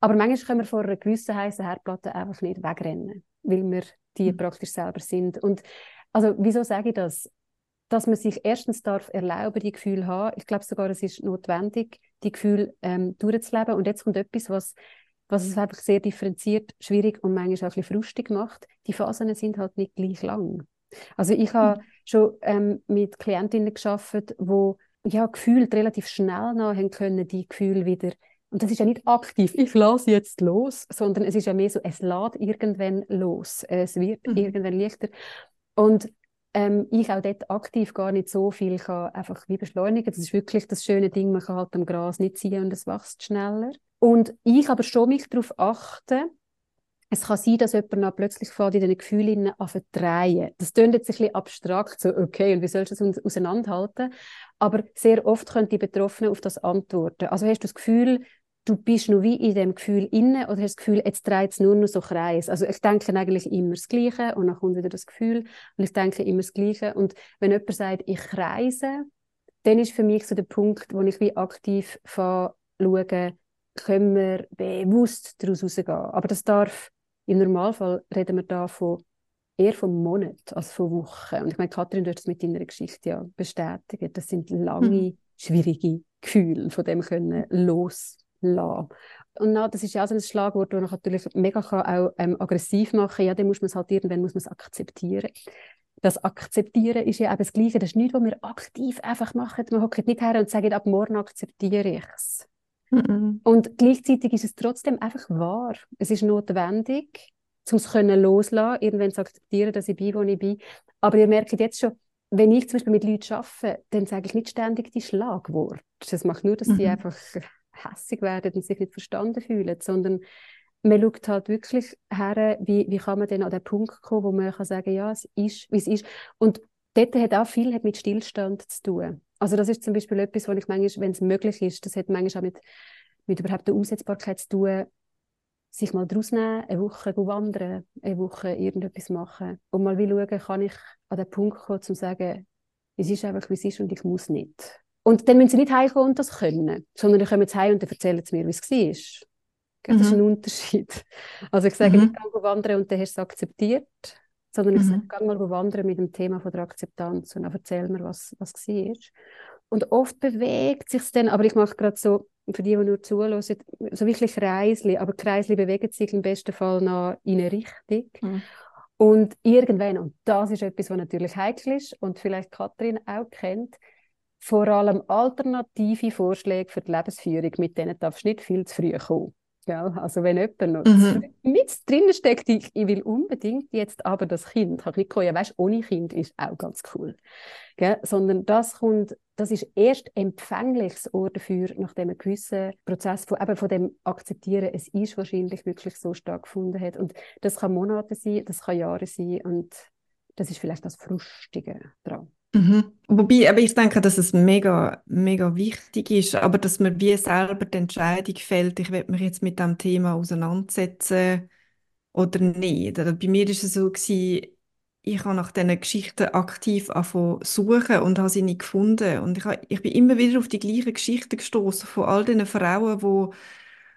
Aber manchmal können wir vor einer gewissen heißen Herdplatte einfach nicht wegrennen, weil wir die Mhm. praktisch selber sind. Und also, wieso sage ich das? Dass man sich erstens darf erlauben, die Gefühle zu haben. Ich glaube sogar, es ist notwendig, die Gefühle ähm, durchzuleben. Und jetzt kommt etwas, was, was es einfach sehr differenziert, schwierig und manchmal auch ein bisschen frustig macht. Die Phasen sind halt nicht gleich lang. Also ich habe schon ähm, mit Klientinnen geschafft, wo ja gefühlt relativ schnell nach haben können, die Gefühle wieder und das ist ja nicht aktiv, ich lasse jetzt los, sondern es ist ja mehr so, es lädt irgendwann los, es wird Mhm. irgendwann leichter. Und ähm, ich auch dort aktiv gar nicht so viel kann einfach wie beschleunigen. Das ist wirklich das schöne Ding, man kann halt am Gras nicht ziehen und es wächst schneller. Und ich aber schon mich darauf achten, es kann sein, dass jemand dann plötzlich fährt in diesen Gefühlen an verdrehen. Das klingt jetzt ein bisschen abstrakt, so okay, und wie sollst du das auseinanderhalten? Aber sehr oft können die Betroffenen auf das antworten. Also hast du das Gefühl, du bist noch wie in dem Gefühl inne oder hast das Gefühl, jetzt dreht es nur noch so Kreis. Also ich denke eigentlich immer das Gleiche und dann kommt wieder das Gefühl und ich denke immer das Gleiche. Und wenn jemand sagt, ich kreise, dann ist für mich so der Punkt, wo ich wie aktiv schaue, können wir bewusst daraus rausgehen. Aber das darf, im Normalfall reden wir da von eher von Monaten als von Wochen. Und ich meine, Kathrin, du hast das mit deiner Geschichte ja bestätigt. Das sind lange, Mhm. schwierige Gefühle, von dem können loslassen. und na, das ist ja auch so ein Schlagwort, das natürlich mega kann auch ähm, aggressiv machen Ja, dann muss man es halt irgendwann muss man es akzeptieren. Das Akzeptieren ist ja eben das Gleiche. Das ist nichts, was wir aktiv einfach machen. Man hockt nicht her und sagt, ab morgen akzeptiere ich es. Mhm. Und gleichzeitig ist es trotzdem einfach wahr. Es ist notwendig, um es loslassen, irgendwann zu akzeptieren, dass ich bin, wo ich bin. Aber ihr merkt jetzt schon, wenn ich zum Beispiel mit Leuten arbeite, dann sage ich nicht ständig die Schlagworte. Das macht nur, dass mhm. sie einfach hässig werden und sich nicht verstanden fühlen, sondern man schaut halt wirklich her, wie, wie kann man denn an den Punkt kommen, wo man kann sagen ja, es ist, wie es ist. Und dort hat auch viel mit Stillstand zu tun. Also das ist zum Beispiel etwas, was ich manchmal, wenn es möglich ist, das hat manchmal auch mit, mit überhaupt der Umsetzbarkeit zu tun, sich mal draus nehmen, eine Woche wandern, eine Woche irgendetwas machen und mal wie schauen, kann ich an den Punkt kommen, zu sagen, es ist einfach, wie es ist und ich muss nicht. Und dann müssen sie nicht heimkommen und das können, sondern dann kommen sie heim und dann erzählen sie mir, wie es war. Das mhm. ist ein Unterschied. Also ich sage mhm. nicht, geh wandern und dann hast du es akzeptiert, sondern ich mhm. sage, geh mal wandern mit dem Thema von der Akzeptanz und dann erzähl mir, was, was war. Und oft bewegt sich dann, aber ich mache gerade so, für die, die nur zuhören, so wirklich Kreisli, aber Kreisli bewegen sich im besten Fall noch in eine Richtung. Mhm. Und irgendwann, und das ist etwas, was natürlich heikel ist und vielleicht Kathrin auch kennt, vor allem alternative Vorschläge für die Lebensführung, mit denen darfst du nicht viel zu früh kommen. Gell? Also wenn jemand noch mhm. mit drinnen steckt, ich, ich will unbedingt jetzt aber das Kind, habe ich nicht ja, weißt, ohne Kind ist auch ganz cool. Gell? Sondern das kommt, das ist erst empfängliches Ohr dafür, nachdem ein gewisser Prozess von, eben von dem Akzeptieren, es ist wahrscheinlich wirklich so stark gefunden hat. Und das kann Monate sein, das kann Jahre sein und das ist vielleicht das Frustige daran. Mhm. Wobei, aber ich denke, dass es mega, mega wichtig ist, aber dass man wie selber die Entscheidung fällt, ich will mich jetzt mit dem Thema auseinandersetzen oder nicht. Oder bei mir ist es so gewesen, ich habe nach diesen Geschichten aktiv angefangen suchen und habe sie nicht gefunden. Und ich, habe, ich bin immer wieder auf die gleichen Geschichten gestoßen von all diesen Frauen, die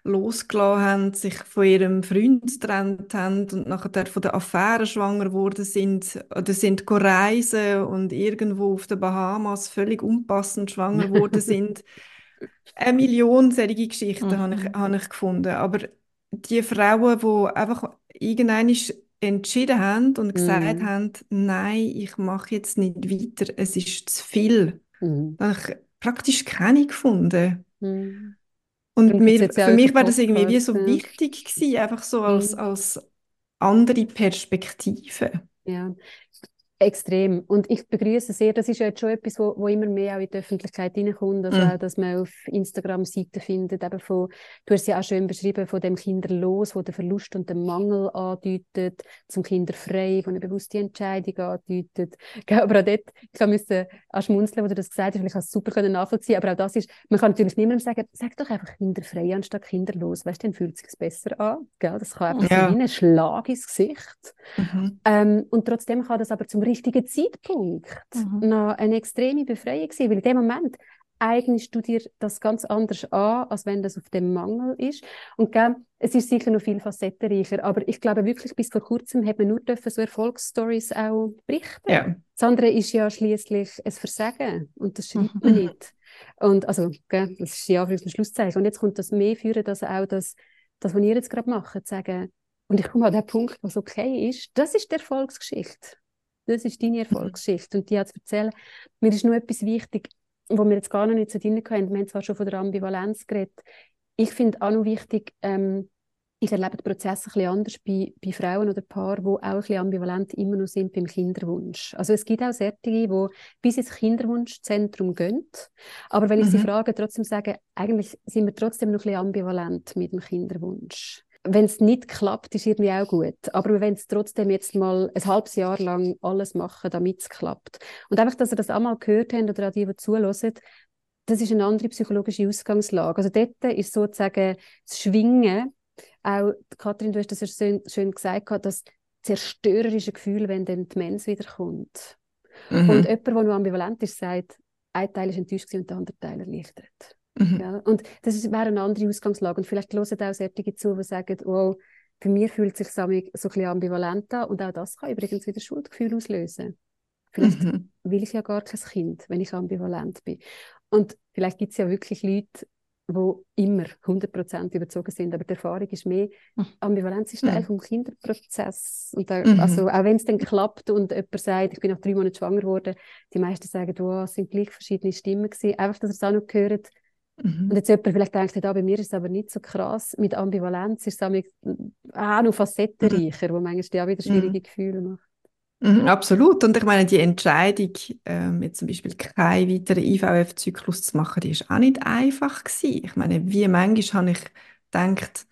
losgelassen haben, sich von ihrem Freund getrennt haben und nachher von der Affäre schwanger geworden sind oder sind reisen und irgendwo auf den Bahamas völlig unpassend schwanger geworden sind. Eine Million solche Geschichten mhm. habe, ich, habe ich gefunden. Aber die Frauen, die einfach irgendwann entschieden haben und gesagt mhm. haben, nein, ich mache jetzt nicht weiter, es ist zu viel. Mhm. Habe ich praktisch keine gefunden. Mhm. Und mir, für mich war das irgendwie wie so wichtig gewesen, einfach so als, mhm. als andere Perspektive. Ja, Extrem. Und ich begrüße sehr, das ist ja jetzt schon etwas, wo, wo immer mehr auch in die Öffentlichkeit hineinkommt, also mhm. auch, dass man auf Instagram Seiten findet, eben von, du hast ja auch schön beschrieben, von dem Kinderlos, wo der Verlust und den Mangel andeutet, zum Kinderfrei, wo eine bewusste Entscheidung andeutet. Aber auch dort, ich musste auch schmunzeln, wo du das gesagt hast, weil ich es super nachvollziehen aber auch das ist, man kann natürlich niemandem sagen, sag doch einfach kinderfrei anstatt kinderlos, weißt du, dann fühlt es sich besser an, gell? das kann einfach ja. wie ein Schlag ins Gesicht. Mhm. Ähm, und trotzdem kann das aber zum richtigen Zeitpunkt mhm. noch eine extreme Befreiung sein, weil in dem Moment eignest du dir das ganz anders an, als wenn das auf dem Mangel ist. Und gell, es ist sicher noch viel facettenreicher, aber ich glaube wirklich, bis vor kurzem hat man nur dürfen so Erfolgsstories auch berichten. Ja. Das andere ist ja schließlich ein Versagen und das schreibt mhm. man nicht. Und also, gell, das ist ja für ein Schlusszeichen. Und jetzt kommt das mehr führen, dass auch das, das was ihr jetzt gerade macht, sagen, und ich komme an den Punkt, was okay ist, das ist die Erfolgsgeschichte. Das ist deine Erfolgsgeschichte. Und die hat zu erzählen, mir ist nur etwas wichtig, wo wir jetzt gar noch nicht so drin haben. Wir haben zwar schon von der Ambivalenz geredet. Ich finde auch noch wichtig, ähm, ich erlebe den Prozess ein bisschen anders bei, bei Frauen oder Paaren, die auch ein bisschen ambivalent immer noch sind beim Kinderwunsch. Also es gibt auch solche, die bis ins Kinderwunschzentrum gehen, aber wenn ich mhm. sie frage, trotzdem sagen, eigentlich sind wir trotzdem noch ein bisschen ambivalent mit dem Kinderwunsch wenn es nicht klappt, ist irgendwie auch gut. Aber wenn es trotzdem jetzt mal ein halbes Jahr lang alles machen, damit es klappt. Und einfach, dass ihr das einmal gehört habt oder an die, die zuhören, das ist eine andere psychologische Ausgangslage. Also dort ist sozusagen das Schwingen, auch Kathrin, du hast das ja schön, schön gesagt, das zerstörerische Gefühl, wenn dann die Mens wiederkommt. Mhm. Und jemand, der noch ambivalent ist, sagt, ein Teil ist enttäuscht und der andere Teil erleichtert. Mhm. Ja, und das wäre eine andere Ausgangslage. Und vielleicht hören auch solche zu, die sagen, oh, für mich fühlt sich so ein bisschen ambivalent an. Und auch das kann übrigens wieder Schuldgefühl auslösen. Vielleicht mhm. will ich ja gar kein Kind, wenn ich ambivalent bin. Und vielleicht gibt es ja wirklich Leute, wo immer 100% überzogen sind, aber die Erfahrung ist mehr, hm. Ambivalenz ist Teil mhm. vom Kinderprozess. Und da, mhm. also, auch wenn es dann klappt und jemand sagt, ich bin nach drei Monaten schwanger geworden, die meisten sagen, wow, es sind gleich verschiedene Stimmen gewesen. Einfach, dass ihr es auch noch gehört. Mhm. Und jetzt jemand vielleicht denkt, ah, bei mir ist es aber nicht so krass. Mit Ambivalenz ist es auch noch facettenreicher, mhm. wo manchmal auch wieder schwierige mhm. Gefühle macht. Mhm, absolut. Und ich meine, die Entscheidung, ähm, jetzt zum Beispiel keinen weiteren IVF-Zyklus zu machen, die ist auch nicht einfach gewesen. Ich meine, wie manchmal habe ich gedacht,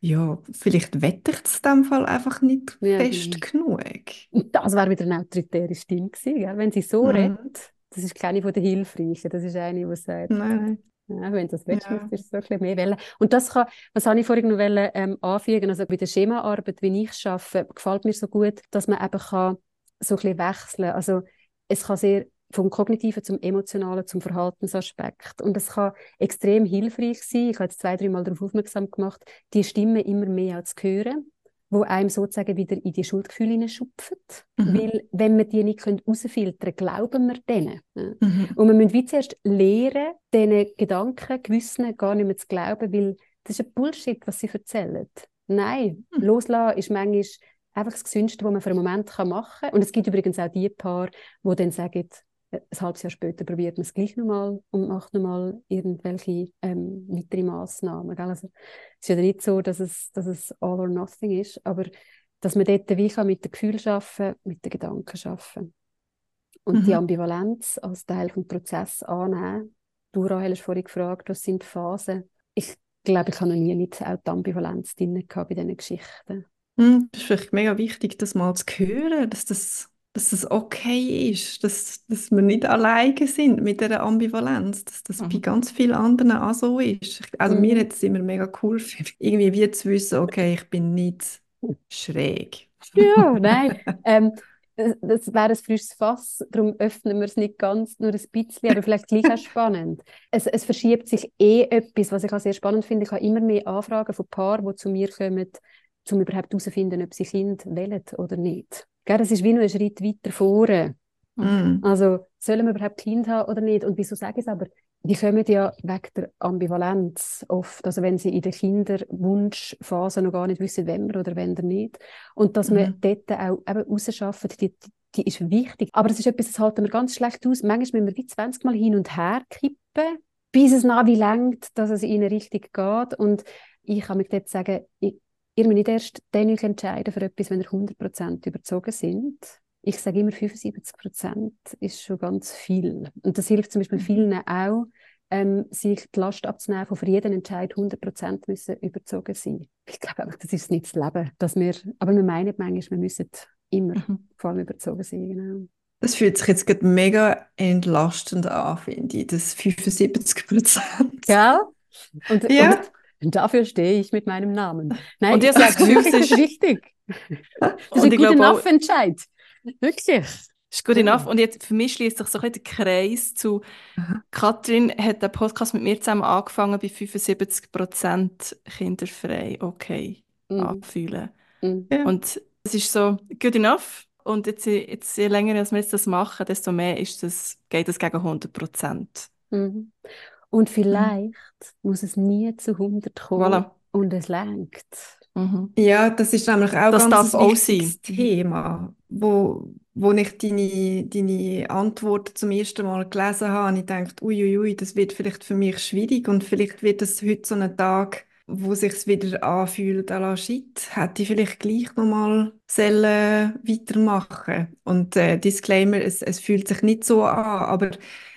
ja, vielleicht wette ich es in dem Fall einfach nicht ja, fest genau. genug. Das wäre wieder eine autoritäre Stimme gewesen, gell? wenn sie so mhm. redet. Das ist keine von den Hilfreichen, das ist eine, die sagt, nein. Ja, wenn du das willst, ja. musst du so ein mehr wählen. Und das kann, was habe ich vorhin noch wollen, ähm, anfügen, also bei der Schemaarbeit, wie ich arbeite, gefällt mir so gut, dass man eben kann so ein bisschen wechseln. Also es kann sehr vom Kognitiven zum Emotionalen, zum Verhaltensaspekt. Und es kann extrem hilfreich sein. Ich habe jetzt zwei, drei Mal darauf aufmerksam gemacht, die Stimmen immer mehr zu hören, wo einem sozusagen wieder in die Schuldgefühle hineinschupfen. Mhm. Weil, wenn wir die nicht herausfiltern können, glauben wir denen. Mhm. Und wir müssen wie zuerst lernen, diesen Gedanken, Gewissen gar nicht mehr zu glauben, weil das ist ein Bullshit, was sie erzählen. Nein, mhm. loslassen ist manchmal einfach das Gesündeste, was man für einen Moment machen kann. Und es gibt übrigens auch die Paar, die dann sagen, ein halbes Jahr später probiert man es gleich nochmal und macht nochmal irgendwelche ähm, weitere Massnahmen. Gell? Also, es ist ja nicht so, dass es, dass es all or nothing ist, aber dass man dort wie kann mit den Gefühlen arbeiten, mit den Gedanken arbeiten. Und mhm. die Ambivalenz als Teil des Prozesses annehmen. Du, Rahel, hast vorhin gefragt, was sind Phasen? Ich glaube, ich habe noch nie nicht auch die Ambivalenz drin gehabt bei diesen Geschichten. Hm, das ist vielleicht mega wichtig, das mal zu hören, dass das, dass das okay ist, dass, dass wir nicht alleine sind mit dieser Ambivalenz, dass das bei mhm. ganz vielen anderen auch so ist. Also mir mhm. hat es immer mega cool irgendwie wie zu wissen, okay, ich bin nicht schräg. Ja, nein. Ähm, das wäre ein frisches Fass, darum öffnen wir es nicht ganz, nur ein bisschen, aber vielleicht gleich auch spannend. Es, es verschiebt sich eh etwas, was ich auch sehr spannend finde. Ich habe immer mehr Anfragen von Paaren, die zu mir kommen, um überhaupt herauszufinden, ob sie Kind wählen oder nicht. Gell, das ist wie nur ein Schritt weiter vorne. Mm. Also, sollen wir überhaupt Kind haben oder nicht? Und wieso sage ich es aber? Die kommen ja wegen der Ambivalenz oft, also wenn sie in der Kinderwunschphase noch gar nicht wissen, wenn wir oder wenn wir nicht. Und dass mm. man dort auch eben rausschafft, die, die ist wichtig. Aber es ist etwas, das halten wir ganz schlecht aus. Manchmal müssen wir wie 20 Mal hin und her kippen, bis es nach wie lenkt, dass es ihnen richtig geht. Und ich kann mich dort sagen, ich, ihr müsst nicht erst dann entscheiden für etwas, wenn ihr 100% überzogen sind. Ich sage immer, 75% ist schon ganz viel. Und das hilft zum Beispiel mhm. vielen auch, ähm, sich die Last abzunehmen, von für jeden Entscheid 100% müssen überzogen sein. Ich glaube einfach, das ist nicht das Leben. Dass wir, aber wir meinen manchmal, wir müssen immer mhm. vor allem überzogen sein. Genau. Das fühlt sich jetzt gerade mega entlastend an, finde ich, das 75 Ja. Und, ja. Und dafür stehe ich mit meinem Namen. Nein, und ihr sagt, das ist wichtig. Das ist ein guter Enough-Entscheid. Wirklich. Ist gut enough. Und jetzt für mich schließt sich so ein der Kreis zu. Aha. Katrin hat den Podcast mit mir zusammen angefangen bei 75% kinderfrei. Okay, mhm. abfühlen. Mhm. Und es ist so good enough. Und jetzt, jetzt, je länger als wir jetzt das machen, desto mehr ist das, geht es gegen 100%. Mhm. Und vielleicht mhm. muss es nie zu 100 kommen voilà. und es lenkt. Mhm. Ja, das ist nämlich auch das ganz ein wichtiges Thema, wo, wo ich deine, deine Antwort zum ersten Mal gelesen habe. Und ich dachte, uiuiui, das wird vielleicht für mich schwierig und vielleicht wird es heute so ein Tag, wo sich wieder anfühlt, à la shit, hätte ich vielleicht gleich nochmal weitermachen Und äh, Disclaimer, es, es fühlt sich nicht so an, aber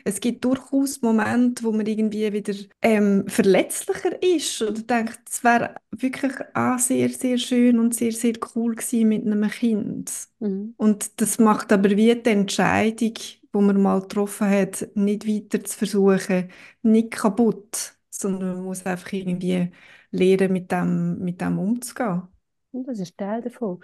es gibt durchaus Momente, wo man irgendwie wieder ähm, verletzlicher ist oder denkt, es wäre wirklich auch sehr, sehr schön und sehr, sehr cool gewesen mit einem Kind. Mhm. Und das macht aber wie die Entscheidung, wo man mal getroffen hat, nicht weiter zu versuchen, nicht kaputt, sondern man muss einfach irgendwie lernen, mit dem, mit dem umzugehen. Das ist Teil davon.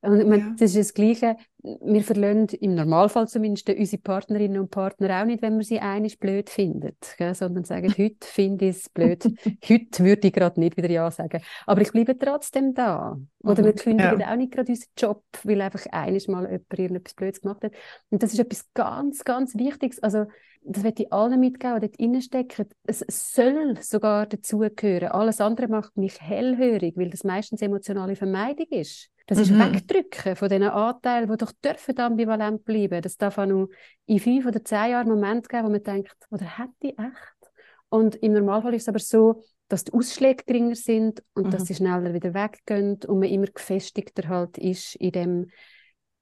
Und man, ja. das ist das Gleiche, wir verlassen im Normalfall zumindest unsere Partnerinnen und Partner auch nicht, wenn man sie einig blöd findet, gell? sondern sagen, heute finde ich es blöd, heute würde ich gerade nicht wieder Ja sagen, aber ich bleibe trotzdem da. Oder wir kündigen ja. auch nicht gerade unseren Job, weil einfach einiges mal jemand irgendetwas Blödes gemacht hat. Und das ist etwas ganz, ganz Wichtiges. Also, das wird ich allen mitgeben, die dort reinstecken. Es soll sogar dazugehören. Alles andere macht mich hellhörig, weil das meistens emotionale Vermeidung ist. Das ist mhm. Wegdrücken von diesen Anteilen, die doch dürfen ambivalent bleiben. Das darf auch nur in fünf oder zehn Jahren Moment geben, wo man denkt, oder hätte ich echt? Und im Normalfall ist es aber so, dass die Ausschläge geringer sind und mhm. dass sie schneller wieder weggehen und man immer gefestigter halt ist in dem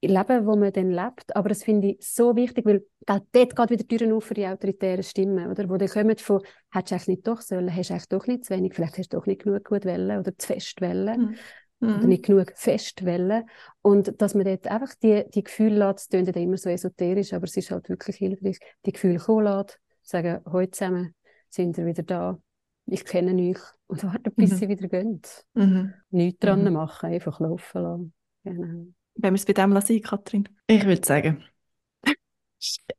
Leben, wo man dann lebt. Aber das finde ich so wichtig, weil dort geht wieder Türen auf für die autoritären Stimmen, oder? Wo dann kommen von, hättest du eigentlich nicht doch sollen, hast du eigentlich doch nicht zu wenig, vielleicht hast du doch nicht genug gut wollen oder zu fest wollen. Mhm oder nicht genug festwellen. Und dass man dort einfach die, die Gefühle lässt, das klingt immer so esoterisch, aber es ist halt wirklich hilfreich, die Gefühle kommen lässt, sagen, heute zusammen sind wir wieder da, ich kenne euch und warten, bis mhm. sie wieder gehen. Mhm. Nichts dran mhm. machen, einfach laufen lassen. Genau. Wenn wir es bei dem lassen, Katrin? Ich würde sagen.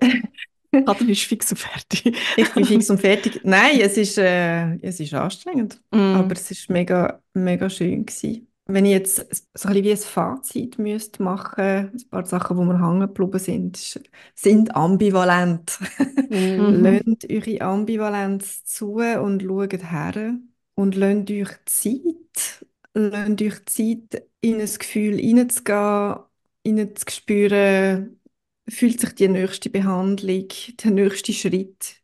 Katrin ist fix und fertig. ich bin fix und fertig. Nein, es ist, äh, es ist anstrengend, mm. aber es ist mega, mega schön gewesen. Wenn ich jetzt so ein bisschen wie ein Fazit müsste machen ein paar Sachen, die mir hängen geblieben sind, sind ambivalent. Mhm. Lasst eure Ambivalenz zu und schaut her und lasst euch Zeit, lasst euch Zeit, in ein Gefühl hineinzugehen, hineinzuspüren, fühlt sich die nächste Behandlung, der nächste Schritt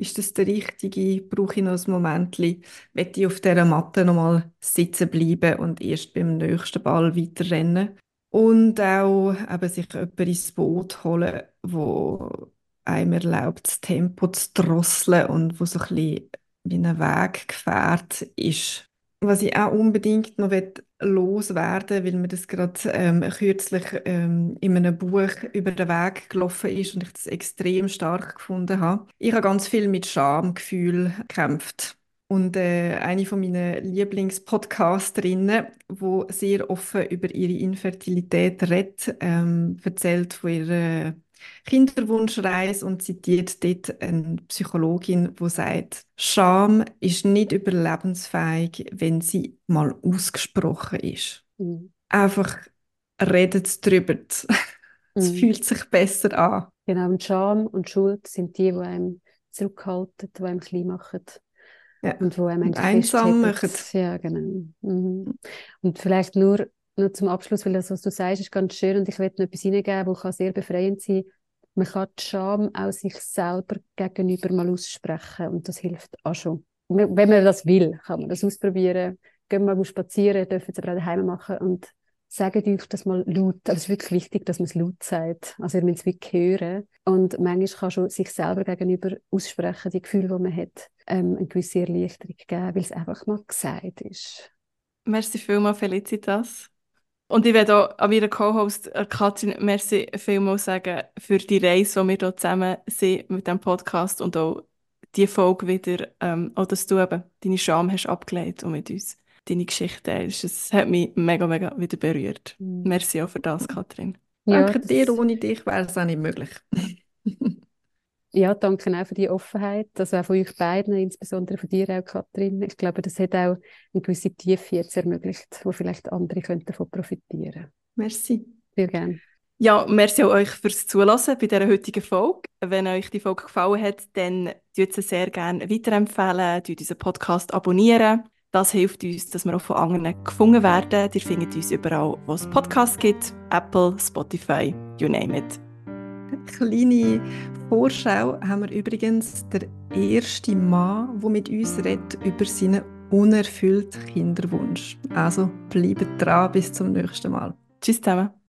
ist das der richtige? Brauche ich noch ein Moment? Will ich auf dieser Matte noch mal sitzen bleiben und erst beim nächsten Ball weiterrennen? Und auch eben sich jemanden ins Boot holen, wo einem erlaubt, das Tempo zu drosseln und wo so ein bisschen wie ein Weg gefährt ist. Was ich auch unbedingt noch loswerden weil mir das gerade ähm, kürzlich ähm, in einem Buch über den Weg gelaufen ist und ich das extrem stark gefunden habe. Ich habe ganz viel mit Schamgefühl gekämpft. Und äh, eine von meinen Lieblingspodcasterinnen, wo sehr offen über ihre Infertilität redet, ähm, erzählt von ihrer Kinderwunschreise und zitiert dort eine Psychologin, die sagt, Scham ist nicht überlebensfähig, wenn sie mal ausgesprochen ist. Mhm. Einfach redet darüber. Es mhm. fühlt sich besser an. Genau, und Scham und Schuld sind die, die einem zurückhalten, die einem klein machen. Ja. Und wo einem einsam machen. Ja, genau. Mhm. Und vielleicht nur nur zum Abschluss, weil das, was du sagst, ist ganz schön und ich werde noch etwas hineingeben, das sehr befreiend sein Man kann die Scham auch sich selber gegenüber mal aussprechen und das hilft auch schon. Wenn man das will, kann man das ausprobieren. Gehen wir mal spazieren, dürfen es aber auch daheim machen und sagt euch das mal laut. Also es ist wirklich wichtig, dass man es laut sagt. Also ihr müsst es wirklich hören. Und manchmal kann schon sich selber gegenüber aussprechen, die Gefühle, die man hat, ähm, eine gewisse Erleichterung geben, weil es einfach mal gesagt ist. Merci vielmals, Felicitas. Und ich werde auch an meiner Co-Host äh, Katrin merci vielmals sagen für die Reise, die wir hier zusammen sind mit diesem Podcast und auch die Folge wieder, ähm, auch dass du eben deine Scham hast abgelegt und mit uns deine Geschichte teilst. Es hat mich mega, mega wieder berührt. Mhm. Merci auch für das, Katrin. Ja, Danke dir, ohne dich wäre es auch nicht möglich. ja, danke auch für die Offenheit, also auch von euch beiden, insbesondere von dir auch, Katrin. Ich glaube, das hat auch eine gewisse Tiefe jetzt ermöglicht, wo vielleicht andere könnten davon profitieren. Merci. Sehr gerne. Ja, merci auch euch fürs Zulassen bei dieser heutigen Folge. Wenn euch die Folge gefallen hat, dann tut sie sehr gerne weiterempfehlen, tut unseren Podcast abonnieren. Das hilft uns, dass wir auch von anderen gefunden werden. Ihr findet uns überall, wo es Podcasts gibt. Apple, Spotify, you name it. Kleine Vorschau haben wir übrigens der erste Mann, der mit uns redet über seinen unerfüllten Kinderwunsch. Also bleibt dran bis zum nächsten Mal. Tschüss zusammen.